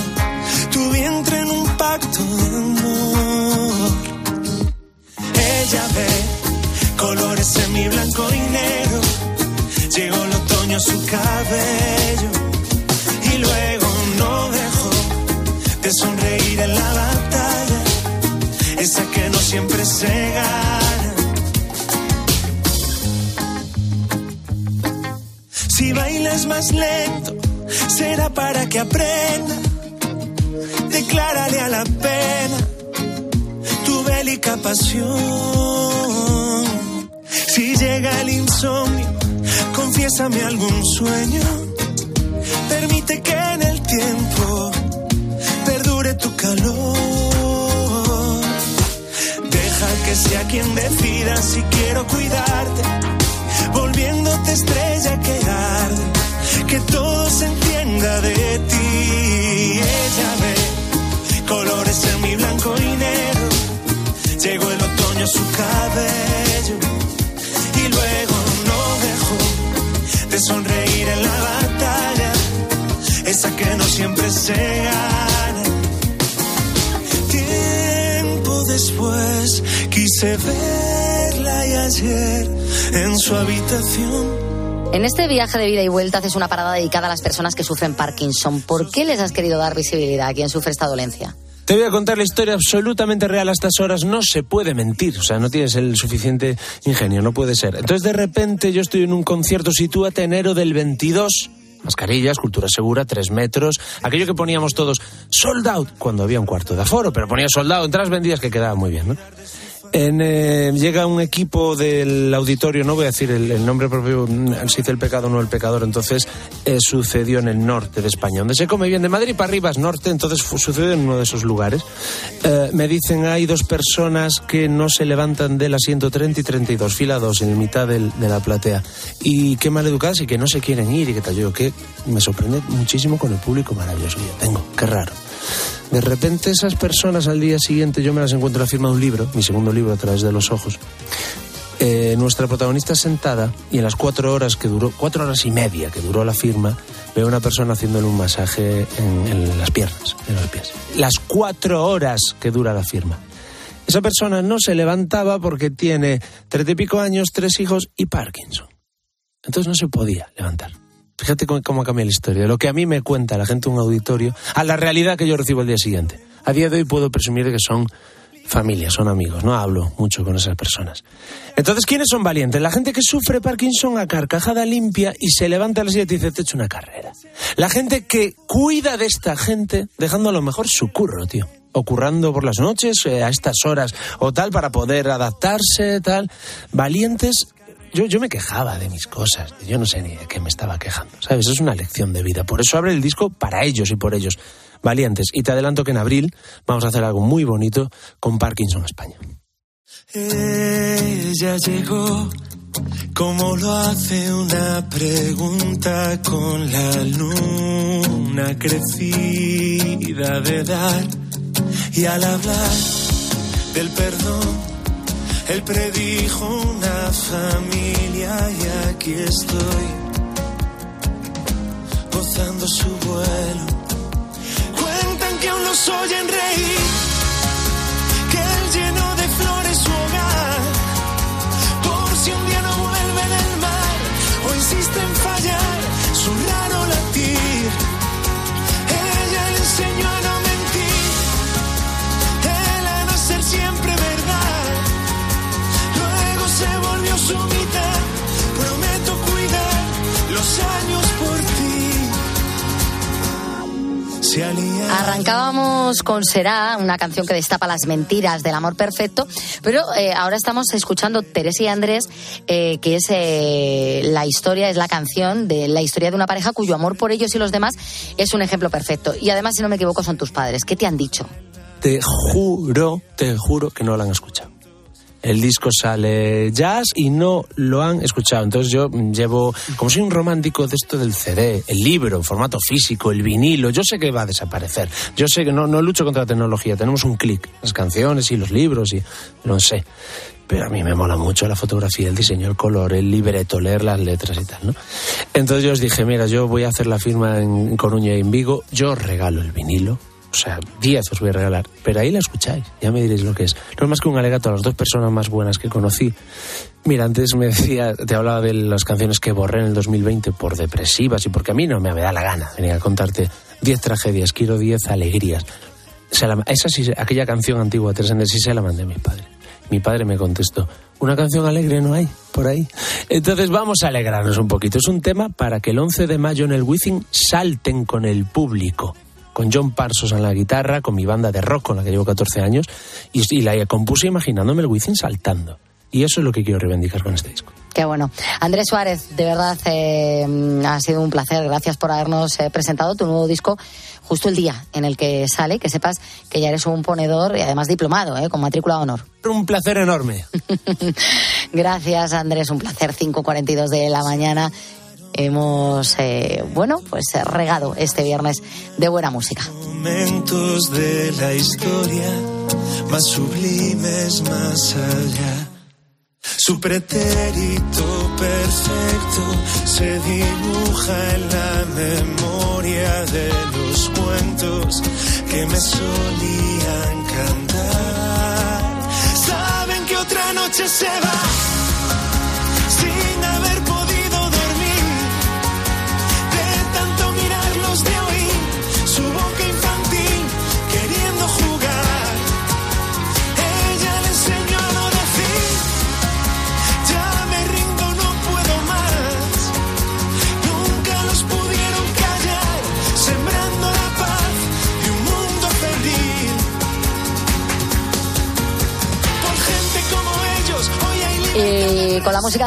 Speaker 14: Tu vientre en un pacto de amor. Ella ve colores en mi blanco y negro. Llegó el otoño a su cabello y luego no dejó de sonreír en la batalla, esa que no siempre se gana. Si bailas más lento, será para que aprenda. Declárale a la pena tu bélica pasión. Si llega el insomnio, confiésame algún sueño. Permite que en el tiempo perdure tu calor. Deja que sea quien decida si quiero cuidarte, volviéndote estrella que arde, que todo se entienda de ti. Ella ve colores en mi blanco y negro. Llegó el otoño a su cabello y luego no dejó de sonreír en la batalla, esa que no siempre se gana. Tiempo después quise verla y ayer en su habitación.
Speaker 1: En este viaje de vida y vuelta haces una parada dedicada a las personas que sufren Parkinson. ¿Por qué les has querido dar visibilidad a quien sufre esta dolencia?
Speaker 15: Te voy a contar la historia absolutamente real a estas horas. No se puede mentir, o sea, no tienes el suficiente ingenio, no puede ser. Entonces, de repente, yo estoy en un concierto, sitúate enero del 22. Mascarillas, cultura segura, tres metros. Aquello que poníamos todos sold out cuando había un cuarto de aforo, pero ponía sold out, entradas vendidas que quedaba muy bien, ¿no? En, eh, llega un equipo del auditorio, no voy a decir el, nombre propio, mm, se dice el pecado, no el pecador, entonces eh, sucedió en el norte de España, donde se come bien, de Madrid para arriba es norte, entonces sucedió en uno de esos lugares. Eh, me dicen, hay dos personas que no se levantan del asiento 30 y 32, fila 2, en mitad de la platea, y qué mal educadas y que no se quieren ir y que tal, yo que me sorprende muchísimo con el público maravilloso que yo tengo, qué raro. De repente esas personas al día siguiente yo me las encuentro en la firma de un libro, mi segundo libro a través de los ojos. Eh, nuestra protagonista sentada y en las cuatro horas que duró, cuatro horas y media que duró la firma, veo a una persona haciéndole un masaje en, en las piernas, en los pies. Las cuatro horas que dura la firma. Esa persona no se levantaba porque tiene treinta y pico años, tres hijos y Parkinson. Entonces no se podía levantar. Fíjate cómo, cómo cambia la historia. Lo que a mí me cuenta la gente un auditorio, a la realidad que yo recibo el día siguiente. A día de hoy puedo presumir de que son familia, son amigos, no hablo mucho con esas personas. Entonces, ¿quiénes son valientes? La gente que sufre Parkinson a carcajada limpia y se levanta a las 7 y dice, te he hecho una carrera. La gente que cuida de esta gente dejando a lo mejor su curro, tío. O currando por las noches, eh, a estas horas o tal, para poder adaptarse, tal. Valientes yo, yo me quejaba de mis cosas, yo no sé ni de qué me estaba quejando, ¿sabes? Es una lección de vida. Por eso abre el disco para ellos y por ellos, valientes. Y te adelanto que en abril vamos a hacer algo muy bonito con Parkinson España.
Speaker 14: Ella llegó como lo hace una pregunta con la luna crecida de y al hablar del perdón él predijo una familia y aquí estoy, gozando su vuelo. Cuentan que aún nos oyen reír, que él llenó de
Speaker 1: Arrancábamos con Será, una canción que destapa las mentiras del amor perfecto, pero eh, ahora estamos escuchando Teresa y Andrés, eh, que es eh, la historia, es la canción de la historia de una pareja cuyo amor por ellos y los demás es un ejemplo perfecto. Y además, si no me equivoco, son tus padres. ¿Qué te han dicho?
Speaker 15: Te juro, te juro que no lo han escuchado. El disco sale jazz y no lo han escuchado. Entonces yo llevo, como soy un romántico de esto del CD, el libro, en formato físico, el vinilo, yo sé que va a desaparecer. Yo sé que no, no lucho contra la tecnología, tenemos un clic, las canciones y los libros y lo sé. Pero a mí me mola mucho la fotografía, el diseño, el color, el libreto, leer las letras y tal, ¿no? Entonces yo os dije, mira, yo voy a hacer la firma en Coruña y en Vigo, yo regalo el vinilo, o sea, 10 os voy a regalar, pero ahí la escucháis, ya me diréis lo que es. No es más que un alegato a las dos personas más buenas que conocí. Mira, antes me decía, te hablaba de las canciones que borré en el 2020 por depresivas y porque a mí no me da la gana venir a contarte 10 tragedias, quiero 10 alegrías. La- esa sí, aquella canción antigua, Teresa Andrés, sí se la mandé a mi padre. Mi padre me contestó, una canción alegre no hay por ahí. Entonces vamos a alegrarnos un poquito. Es un tema para que el 11 de mayo en el Wizzing salten con el público. Con John Parsons en la guitarra, con mi banda de rock con la que llevo 14 años, y, y la compuse imaginándome el Wizzing saltando. Y eso es lo que quiero reivindicar con este disco.
Speaker 1: Qué bueno. Andrés Suárez, de verdad eh, ha sido un placer. Gracias por habernos eh, presentado tu nuevo disco justo el día en el que sale. Que sepas que ya eres un ponedor y además diplomado, eh, con matrícula de honor.
Speaker 15: Un placer enorme.
Speaker 1: Gracias, Andrés. Un placer. 5.42 de la mañana. Hemos, eh, bueno, pues eh, regado este viernes de buena música.
Speaker 14: momentos de la historia más sublimes más allá. Su pretérito perfecto se dibuja en la memoria de los cuentos que me solían cantar. Saben que otra noche se va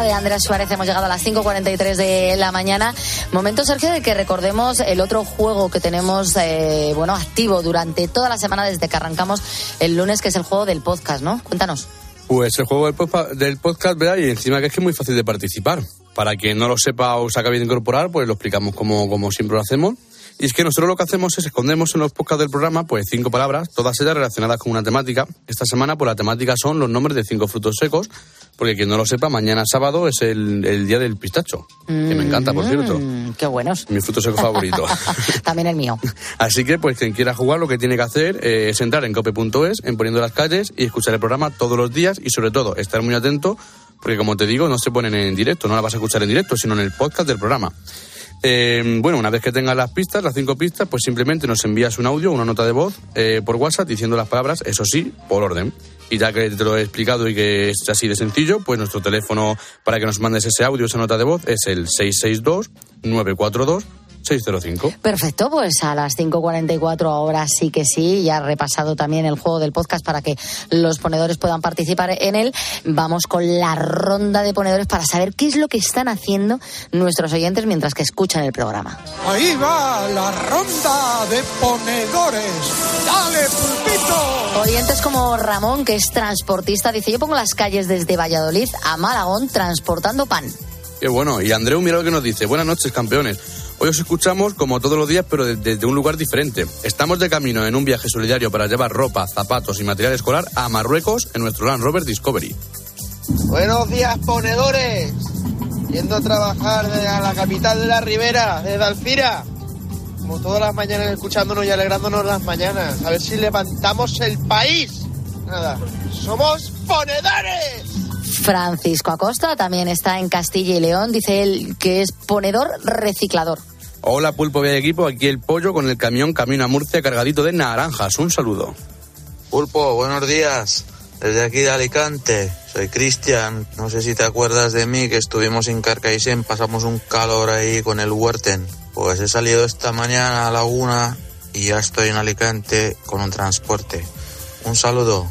Speaker 14: de
Speaker 1: Andrés Suárez hemos llegado a las 5.43 de la mañana. Momento, Sergio, de que recordemos el otro juego que tenemos, eh, bueno, activo durante toda la semana desde que arrancamos el lunes, que es el juego del podcast, ¿no? Cuéntanos.
Speaker 9: Pues el juego del podcast, ¿verdad? Y encima que es que es muy fácil de participar. Para quien no lo sepa o se acabe de incorporar, pues lo explicamos como, como siempre lo hacemos. Y es que nosotros lo que hacemos es escondemos en los podcasts del programa pues cinco palabras, todas ellas relacionadas con una temática. Esta semana pues la temática son los nombres de cinco frutos secos, porque quien no lo sepa, mañana sábado es el, el día del pistacho, que me encanta, por cierto.
Speaker 1: Mm, qué buenos.
Speaker 9: Mi fruto seco favorito.
Speaker 1: También el mío.
Speaker 9: Así que, pues, quien quiera jugar, lo que tiene que hacer eh, es entrar en cope.es, en Poniendo las Calles, y escuchar el programa todos los días y, sobre todo, estar muy atento, porque, como te digo, no se ponen en directo, no la vas a escuchar en directo, sino en el podcast del programa. Eh, bueno, una vez que tengas las pistas, las cinco pistas, pues simplemente nos envías un audio, una nota de voz eh, por WhatsApp diciendo las palabras, eso sí, por orden. Y ya que te lo he explicado y que es así de sencillo, pues nuestro teléfono para que nos mandes ese audio, esa nota de voz, es el 662 942 605.
Speaker 1: Perfecto, pues a las 5.44 ahora sí que sí, ya ha repasado también el juego del podcast para que los ponedores puedan participar en él. Vamos con la ronda de ponedores para saber qué es lo que están haciendo nuestros oyentes mientras que escuchan el programa.
Speaker 11: Ahí va la ronda de ponedores. ¡Dale, pulpito!
Speaker 1: Oyentes como Ramón, que es transportista, dice, yo pongo las calles desde Valladolid a Malagón transportando pan.
Speaker 9: Qué bueno. Y Andreu, mira lo que nos dice. Buenas noches, campeones. Hoy os escuchamos como todos los días, pero desde un lugar diferente. Estamos de camino en un viaje solidario para llevar ropa, zapatos y material escolar a Marruecos en nuestro Land Rover Discovery.
Speaker 16: Buenos días, ponedores. Yendo a trabajar desde la capital de la Ribera, desde Alcira. Como todas las mañanas escuchándonos y alegrándonos las mañanas. A ver si levantamos el país. Nada, somos ponedores.
Speaker 1: Francisco Acosta también está en Castilla y León, dice él que es ponedor reciclador.
Speaker 9: Hola, Pulpo de equipo. Aquí el pollo con el camión camino a Murcia cargadito de naranjas. Un saludo.
Speaker 17: Pulpo, buenos días. Desde aquí de Alicante, soy Cristian. No sé si te acuerdas de mí, que estuvimos en Carcaixent, pasamos un calor ahí con el Huerten. Pues he salido esta mañana a la una y ya estoy en Alicante con un transporte. Un saludo.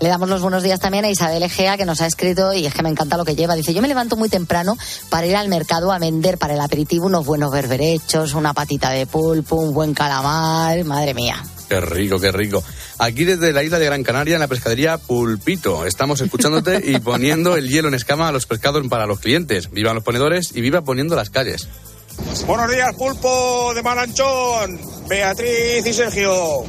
Speaker 1: Le damos los buenos días también a Isabel Egea, que nos ha escrito, y es que me encanta lo que lleva. Dice, yo me levanto muy temprano para ir al mercado a vender para el aperitivo unos buenos berberechos, una patita de pulpo, un buen calamar, madre mía.
Speaker 9: Qué rico, qué rico. Aquí desde la isla de Gran Canaria, en la pescadería Pulpito. Estamos escuchándote y poniendo el hielo en escama a los pescados para los clientes. Vivan los ponedores y viva poniendo las calles.
Speaker 18: Buenos días, pulpo de Malanchón, Beatriz y Sergio.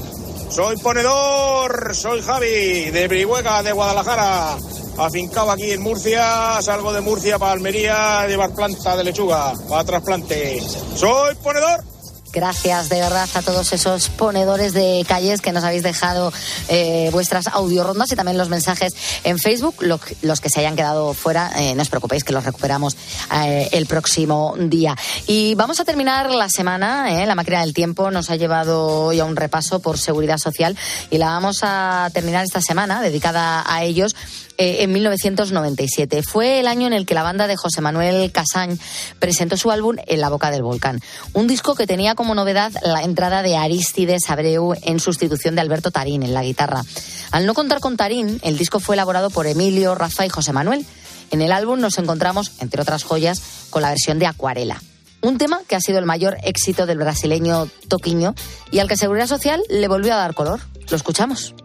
Speaker 18: Soy ponedor, soy Javi, de Brihuega, de Guadalajara. Afincado aquí en Murcia, salgo de Murcia para Almería a llevar planta de lechuga para trasplante. Soy ponedor.
Speaker 1: Gracias de verdad a todos esos ponedores de calles que nos habéis dejado eh, vuestras audiorondas y también los mensajes en Facebook. Lo- los que se hayan quedado fuera, eh, no os preocupéis que los recuperamos eh, el próximo día. Y vamos a terminar la semana. eh, La máquina del tiempo nos ha llevado hoy a un repaso por seguridad social y la vamos a terminar esta semana dedicada a ellos eh, en 1997. Fue el año en el que la banda de José Manuel Casañ presentó su álbum En la boca del volcán. Un disco que tenía como novedad la entrada de Aristides Abreu en sustitución de Alberto Tarín en la guitarra. Al no contar con Tarín, el disco fue elaborado por Emilio, Rafa y José Manuel. En el álbum nos encontramos, entre otras joyas, con la versión de Acuarela. Un tema que ha sido el mayor éxito del brasileño Toquiño y al que Seguridad Social le volvió a dar color. Lo escuchamos.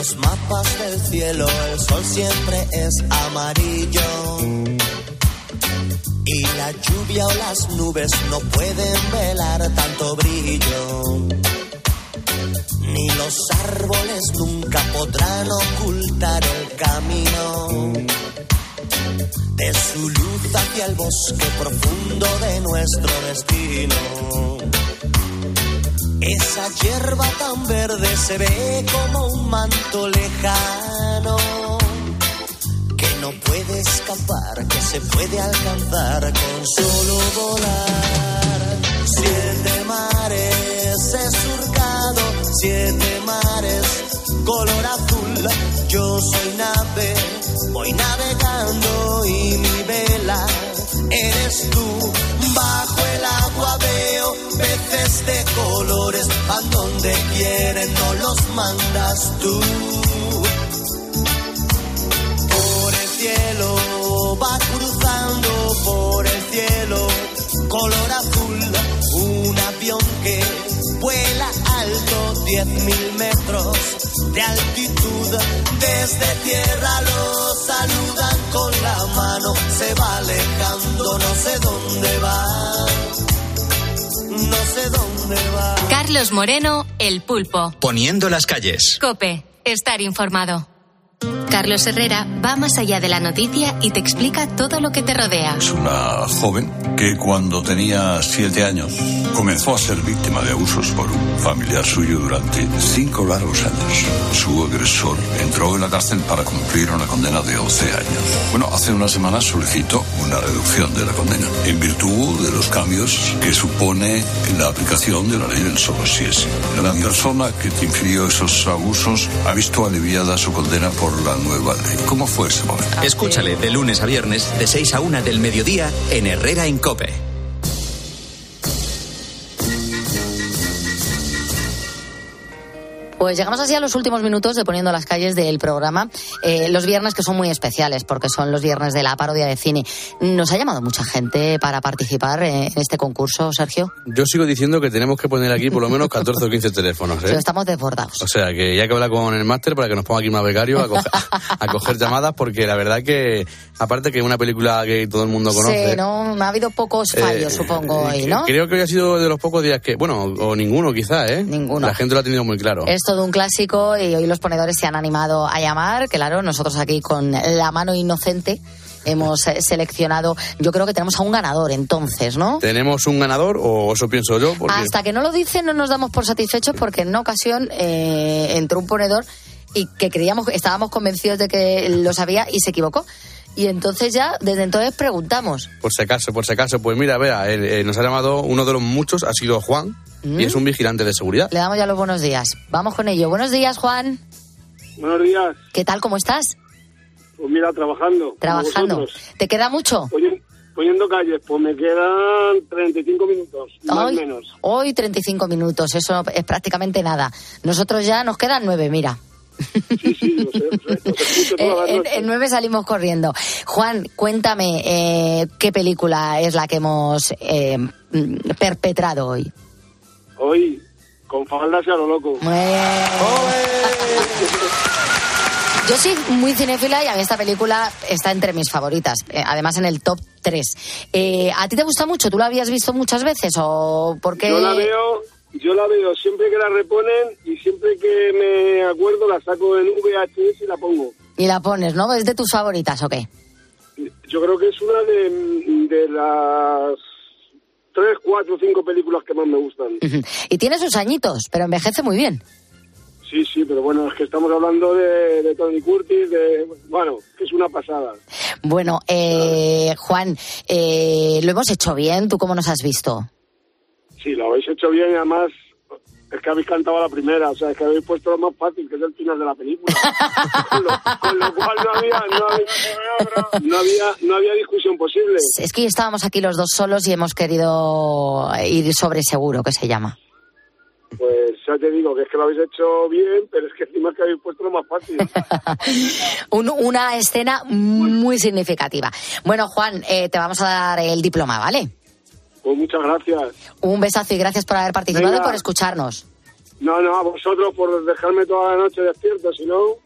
Speaker 19: Los mapas del cielo el sol siempre es amarillo. Y la lluvia o las nubes no pueden velar tanto brillo. Ni los árboles nunca podrán ocultar el camino de su luz hacia el bosque profundo de nuestro destino. Esa hierba tan verde se ve como un manto lejano que no puede escapar, que se puede alcanzar con solo volar. Siete mares he surcado, siete mares color azul. Yo soy nave, voy navegando y mi vela eres tú. Bajo el agua veo peces de colores, van donde quieren, no los mandas tú. Por el cielo va cruzando, por el cielo, color azul, un avión que vuela alto, diez mil metros de altitud. Desde tierra lo saludan con la mano, se va alejando, no sé dónde va. No sé dónde va.
Speaker 20: Carlos Moreno, El Pulpo.
Speaker 21: Poniendo las calles.
Speaker 20: Cope, estar informado. Carlos Herrera va más allá de la noticia y te explica todo lo que te rodea.
Speaker 22: Es una joven que cuando tenía siete años comenzó a ser víctima de abusos por un familiar suyo durante cinco largos años. Su agresor entró en la cárcel para cumplir una condena de 11 años. Bueno, hace unas semanas solicitó una reducción de la condena en virtud de los cambios que supone la aplicación de la ley del solo si es. La persona que te infirió esos abusos ha visto aliviada su condena por la nueva. ¿Cómo fue ese momento?
Speaker 2: Escúchale de lunes a viernes, de 6 a 1 del mediodía, en Herrera en Cope.
Speaker 1: Pues llegamos así a los últimos minutos de Poniendo las calles del programa. Eh, los viernes que son muy especiales porque son los viernes de la parodia de cine. Nos ha llamado mucha gente para participar eh, en este concurso, Sergio.
Speaker 9: Yo sigo diciendo que tenemos que poner aquí por lo menos 14 o 15 teléfonos. ¿eh?
Speaker 1: Pero estamos desbordados.
Speaker 9: O sea, que ya que hablar con el máster para que nos ponga aquí más becarios a coger, a coger llamadas, porque la verdad que, aparte que es una película que todo el mundo conoce.
Speaker 1: Sí, no, ha habido pocos fallos,
Speaker 9: eh,
Speaker 1: supongo, hoy, ¿no?
Speaker 9: Creo que hoy ha sido de los pocos días que, bueno, o ninguno quizás, ¿eh?
Speaker 1: Ninguno.
Speaker 9: La gente lo ha tenido muy claro.
Speaker 1: Es todo un clásico y hoy los ponedores se han animado a llamar. Claro, nosotros aquí con la mano inocente hemos eh, seleccionado. Yo creo que tenemos a un ganador entonces, ¿no?
Speaker 9: ¿Tenemos un ganador o eso pienso yo? Porque...
Speaker 1: Hasta que no lo dicen no nos damos por satisfechos porque en una ocasión eh, entró un ponedor y que creíamos, estábamos convencidos de que lo sabía y se equivocó. Y entonces ya, desde entonces preguntamos.
Speaker 9: Por si acaso, por si acaso, pues mira, vea, eh, eh, nos ha llamado uno de los muchos, ha sido Juan, y es un vigilante de seguridad.
Speaker 1: Le damos ya los buenos días. Vamos con ello. Buenos días, Juan.
Speaker 23: Buenos días.
Speaker 1: ¿Qué tal? ¿Cómo estás?
Speaker 23: Pues mira, trabajando.
Speaker 1: Trabajando. ¿Te queda mucho?
Speaker 23: Poni- Poniendo calles, pues me quedan 35 minutos, más o
Speaker 1: Hoy,
Speaker 23: menos.
Speaker 1: hoy 35 minutos, eso es prácticamente nada. Nosotros ya nos quedan nueve, mira. Eh, en, en nueve salimos corriendo. Juan, cuéntame, eh, ¿qué película es la que hemos eh, mm, perpetrado hoy?
Speaker 23: Hoy, con faldas y a lo loco.
Speaker 1: Yo soy muy cinéfila y a mí esta película está entre mis favoritas, eh, además en el top 3. Eh, ¿A ti te gusta mucho? ¿Tú la habías visto muchas veces o por qué?
Speaker 23: Yo la veo, yo la veo siempre que la reponen y siempre que me acuerdo la saco en VHS y la pongo.
Speaker 1: Y la pones, ¿no? ¿Es de tus favoritas o qué?
Speaker 23: Yo creo que es una de, de las tres, cuatro, cinco películas que más me gustan.
Speaker 1: Y tiene sus añitos, pero envejece muy bien.
Speaker 23: Sí, sí, pero bueno, es que estamos hablando de, de Tony Curtis, de, bueno, que es una pasada.
Speaker 1: Bueno, eh, Juan, eh, lo hemos hecho bien. ¿Tú cómo nos has visto?
Speaker 23: Sí, lo habéis hecho bien y además es que habéis cantado a la primera, o sea, es que habéis puesto lo más fácil, que es el final de la película. con, lo, con lo cual no había, no había, no había, no había discusión posible.
Speaker 1: Es que estábamos aquí los dos solos y hemos querido ir sobre seguro, que se llama.
Speaker 23: Pues ya te digo que es que lo habéis hecho bien, pero es que encima es que habéis puesto lo más fácil.
Speaker 1: Un- una escena muy significativa. Bueno, Juan, eh, te vamos a dar el diploma, ¿vale?
Speaker 23: Pues muchas gracias.
Speaker 1: Un besazo y gracias por haber participado
Speaker 23: Venga.
Speaker 1: y por escucharnos.
Speaker 23: No, no, a vosotros por dejarme toda la noche despierto, si no...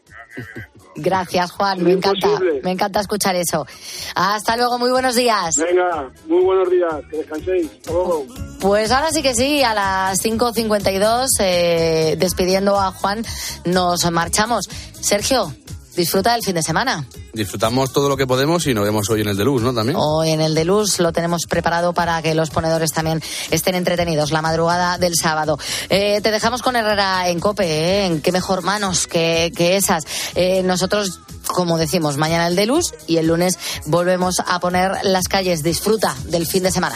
Speaker 1: Gracias, Juan. Me encanta, me encanta escuchar eso. Hasta luego, muy buenos días.
Speaker 23: Venga, muy buenos días, que descanséis. Hasta luego.
Speaker 1: Pues ahora sí que sí, a las 5.52, eh, despidiendo a Juan, nos marchamos. Sergio, disfruta del fin de semana.
Speaker 9: Disfrutamos todo lo que podemos y nos vemos hoy en el de luz, ¿no? También.
Speaker 1: Hoy en el de Luz lo tenemos preparado para que los ponedores también estén entretenidos la madrugada del sábado. Eh, te dejamos con Herrera en Cope, ¿eh? En qué mejor manos que, que esas. Eh, nosotros, como decimos, mañana el de Luz y el lunes volvemos a poner las calles. Disfruta del fin de semana.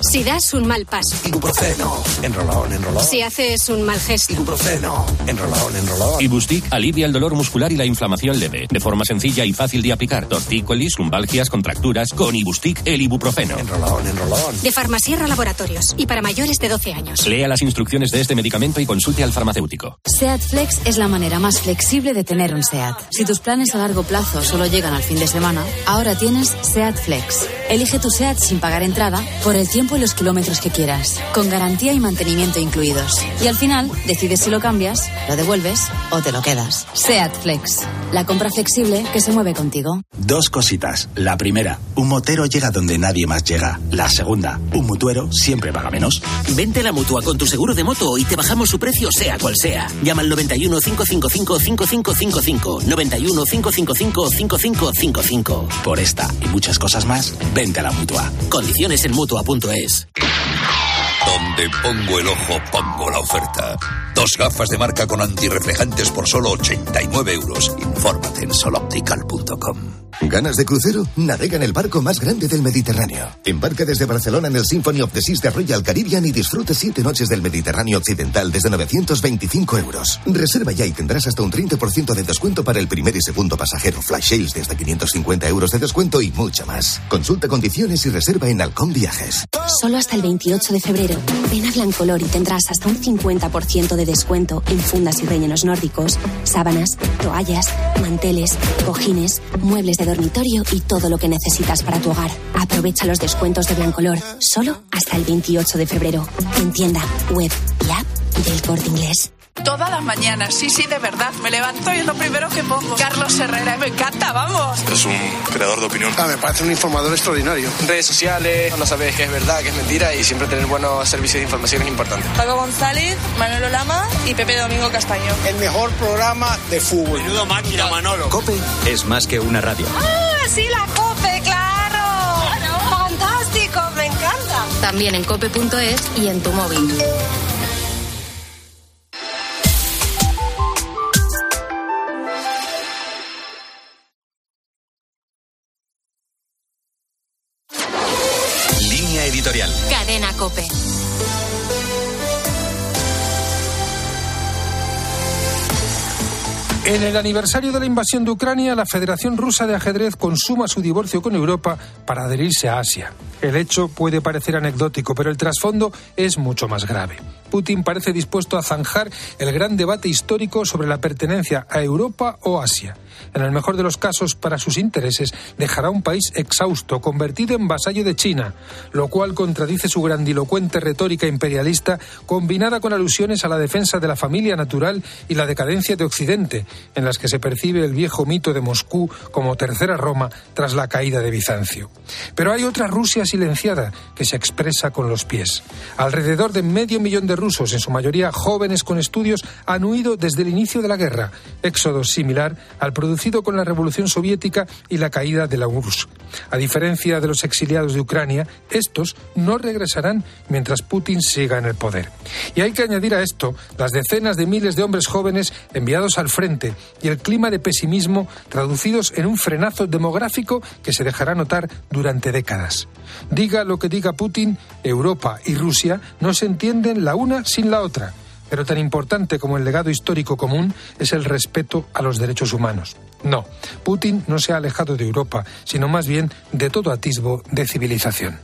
Speaker 24: Si das un mal paso.
Speaker 25: Ibuprofeno. Enrolón, enrolón.
Speaker 24: Si haces un mal gesto.
Speaker 25: Ibuprofeno. Enrolón, enrolón.
Speaker 26: Ibustic alivia el dolor muscular y la inflamación leve, de forma sencilla y fácil de aplicar. Tortícolis, lumbalgias, contracturas, con Ibustic el ibuprofeno.
Speaker 25: Enrolón, enrolón.
Speaker 24: De Farmasierra Laboratorios. Y para mayores de 12 años.
Speaker 26: Lea las instrucciones de este medicamento y consulte al farmacéutico.
Speaker 27: SEAT Flex es la manera más flexible de tener un SEAT. Si tus planes a largo plazo solo llegan al fin de semana, ahora tienes SEAT Flex. Elige tu SEAT sin pagar entrada por el tiempo y los kilómetros que quieras, con garantía y mantenimiento incluidos. Y al final, decides si lo cambias, lo devuelves o te lo quedas. SEAT Flex. La compra flexible que se mueve contigo.
Speaker 28: Dos cositas. La primera, un motero llega donde nadie más llega. La segunda, un mutuero siempre paga menos.
Speaker 29: Vente a la mutua con tu seguro de moto y te bajamos su precio sea cual sea. Llama al 91 555 5555. 91 555 5555.
Speaker 28: Por esta y muchas cosas más, vente a la mutua.
Speaker 29: Condiciones en mutua.es.
Speaker 22: Donde pongo el ojo, pongo la oferta. Dos gafas de marca con antirreflejantes por solo 89 euros. Infórmate en soloptical.com.
Speaker 30: ¿Ganas de crucero? Navega en el barco más grande del Mediterráneo. Embarca desde Barcelona en el Symphony of the Seas de Royal Caribbean y disfrute siete noches del Mediterráneo Occidental desde 925 euros. Reserva ya y tendrás hasta un 30% de descuento para el primer y segundo pasajero. Flash sales de hasta 550 euros de descuento y mucho más. Consulta condiciones y reserva en Halcón Viajes.
Speaker 24: Solo hasta el 28 de febrero. Ven a Blancolor y tendrás hasta un 50% de descuento en fundas y rellenos nórdicos, sábanas, toallas, manteles, cojines, muebles de dormitorio y todo lo que necesitas para tu hogar. Aprovecha los descuentos de Blancolor solo hasta el 28 de febrero. En tienda, web y app del Corte Inglés.
Speaker 31: Todas las mañanas, sí, sí, de verdad. Me levanto y es lo primero que pongo. Carlos Herrera, me encanta, vamos.
Speaker 7: Es un creador de opinión.
Speaker 32: Ah, me parece un informador extraordinario.
Speaker 33: Redes sociales, no sabes qué es verdad, qué es mentira y siempre tener buenos servicios de información es importante.
Speaker 31: Paco González, Manolo Lama y Pepe Domingo Castaño.
Speaker 32: El mejor programa de fútbol.
Speaker 33: Menudo máquina, Manolo.
Speaker 2: Cope es más que una radio.
Speaker 31: ¡Ah, sí, la COPE, claro! ¡Fantástico, me encanta!
Speaker 20: También en cope.es y en tu móvil.
Speaker 34: En el aniversario de la invasión de Ucrania, la Federación Rusa de Ajedrez consuma su divorcio con Europa para adherirse a Asia. El hecho puede parecer anecdótico, pero el trasfondo es mucho más grave. Putin parece dispuesto a zanjar el gran debate histórico sobre la pertenencia a Europa o Asia. En el mejor de los casos, para sus intereses, dejará un país exhausto, convertido en vasallo de China, lo cual contradice su grandilocuente retórica imperialista combinada con alusiones a la defensa de la familia natural y la decadencia de Occidente, en las que se percibe el viejo mito de Moscú como tercera Roma tras la caída de Bizancio. Pero hay otra Rusia silenciada que se expresa con los pies. Alrededor de medio millón de rusos, en su mayoría jóvenes con estudios, han huido desde el inicio de la guerra, éxodo similar al producido con la Revolución Soviética y la caída de la URSS. A diferencia de los exiliados de Ucrania, estos no regresarán mientras Putin siga en el poder. Y hay que añadir a esto las decenas de miles de hombres jóvenes enviados al frente y el clima de pesimismo traducidos en un frenazo demográfico que se dejará notar durante décadas. Diga lo que diga Putin, Europa y Rusia no se entienden la una sin la otra. Pero tan importante como el legado histórico común es el respeto a los derechos humanos. No, Putin no se ha alejado de Europa, sino más bien de todo atisbo de civilización.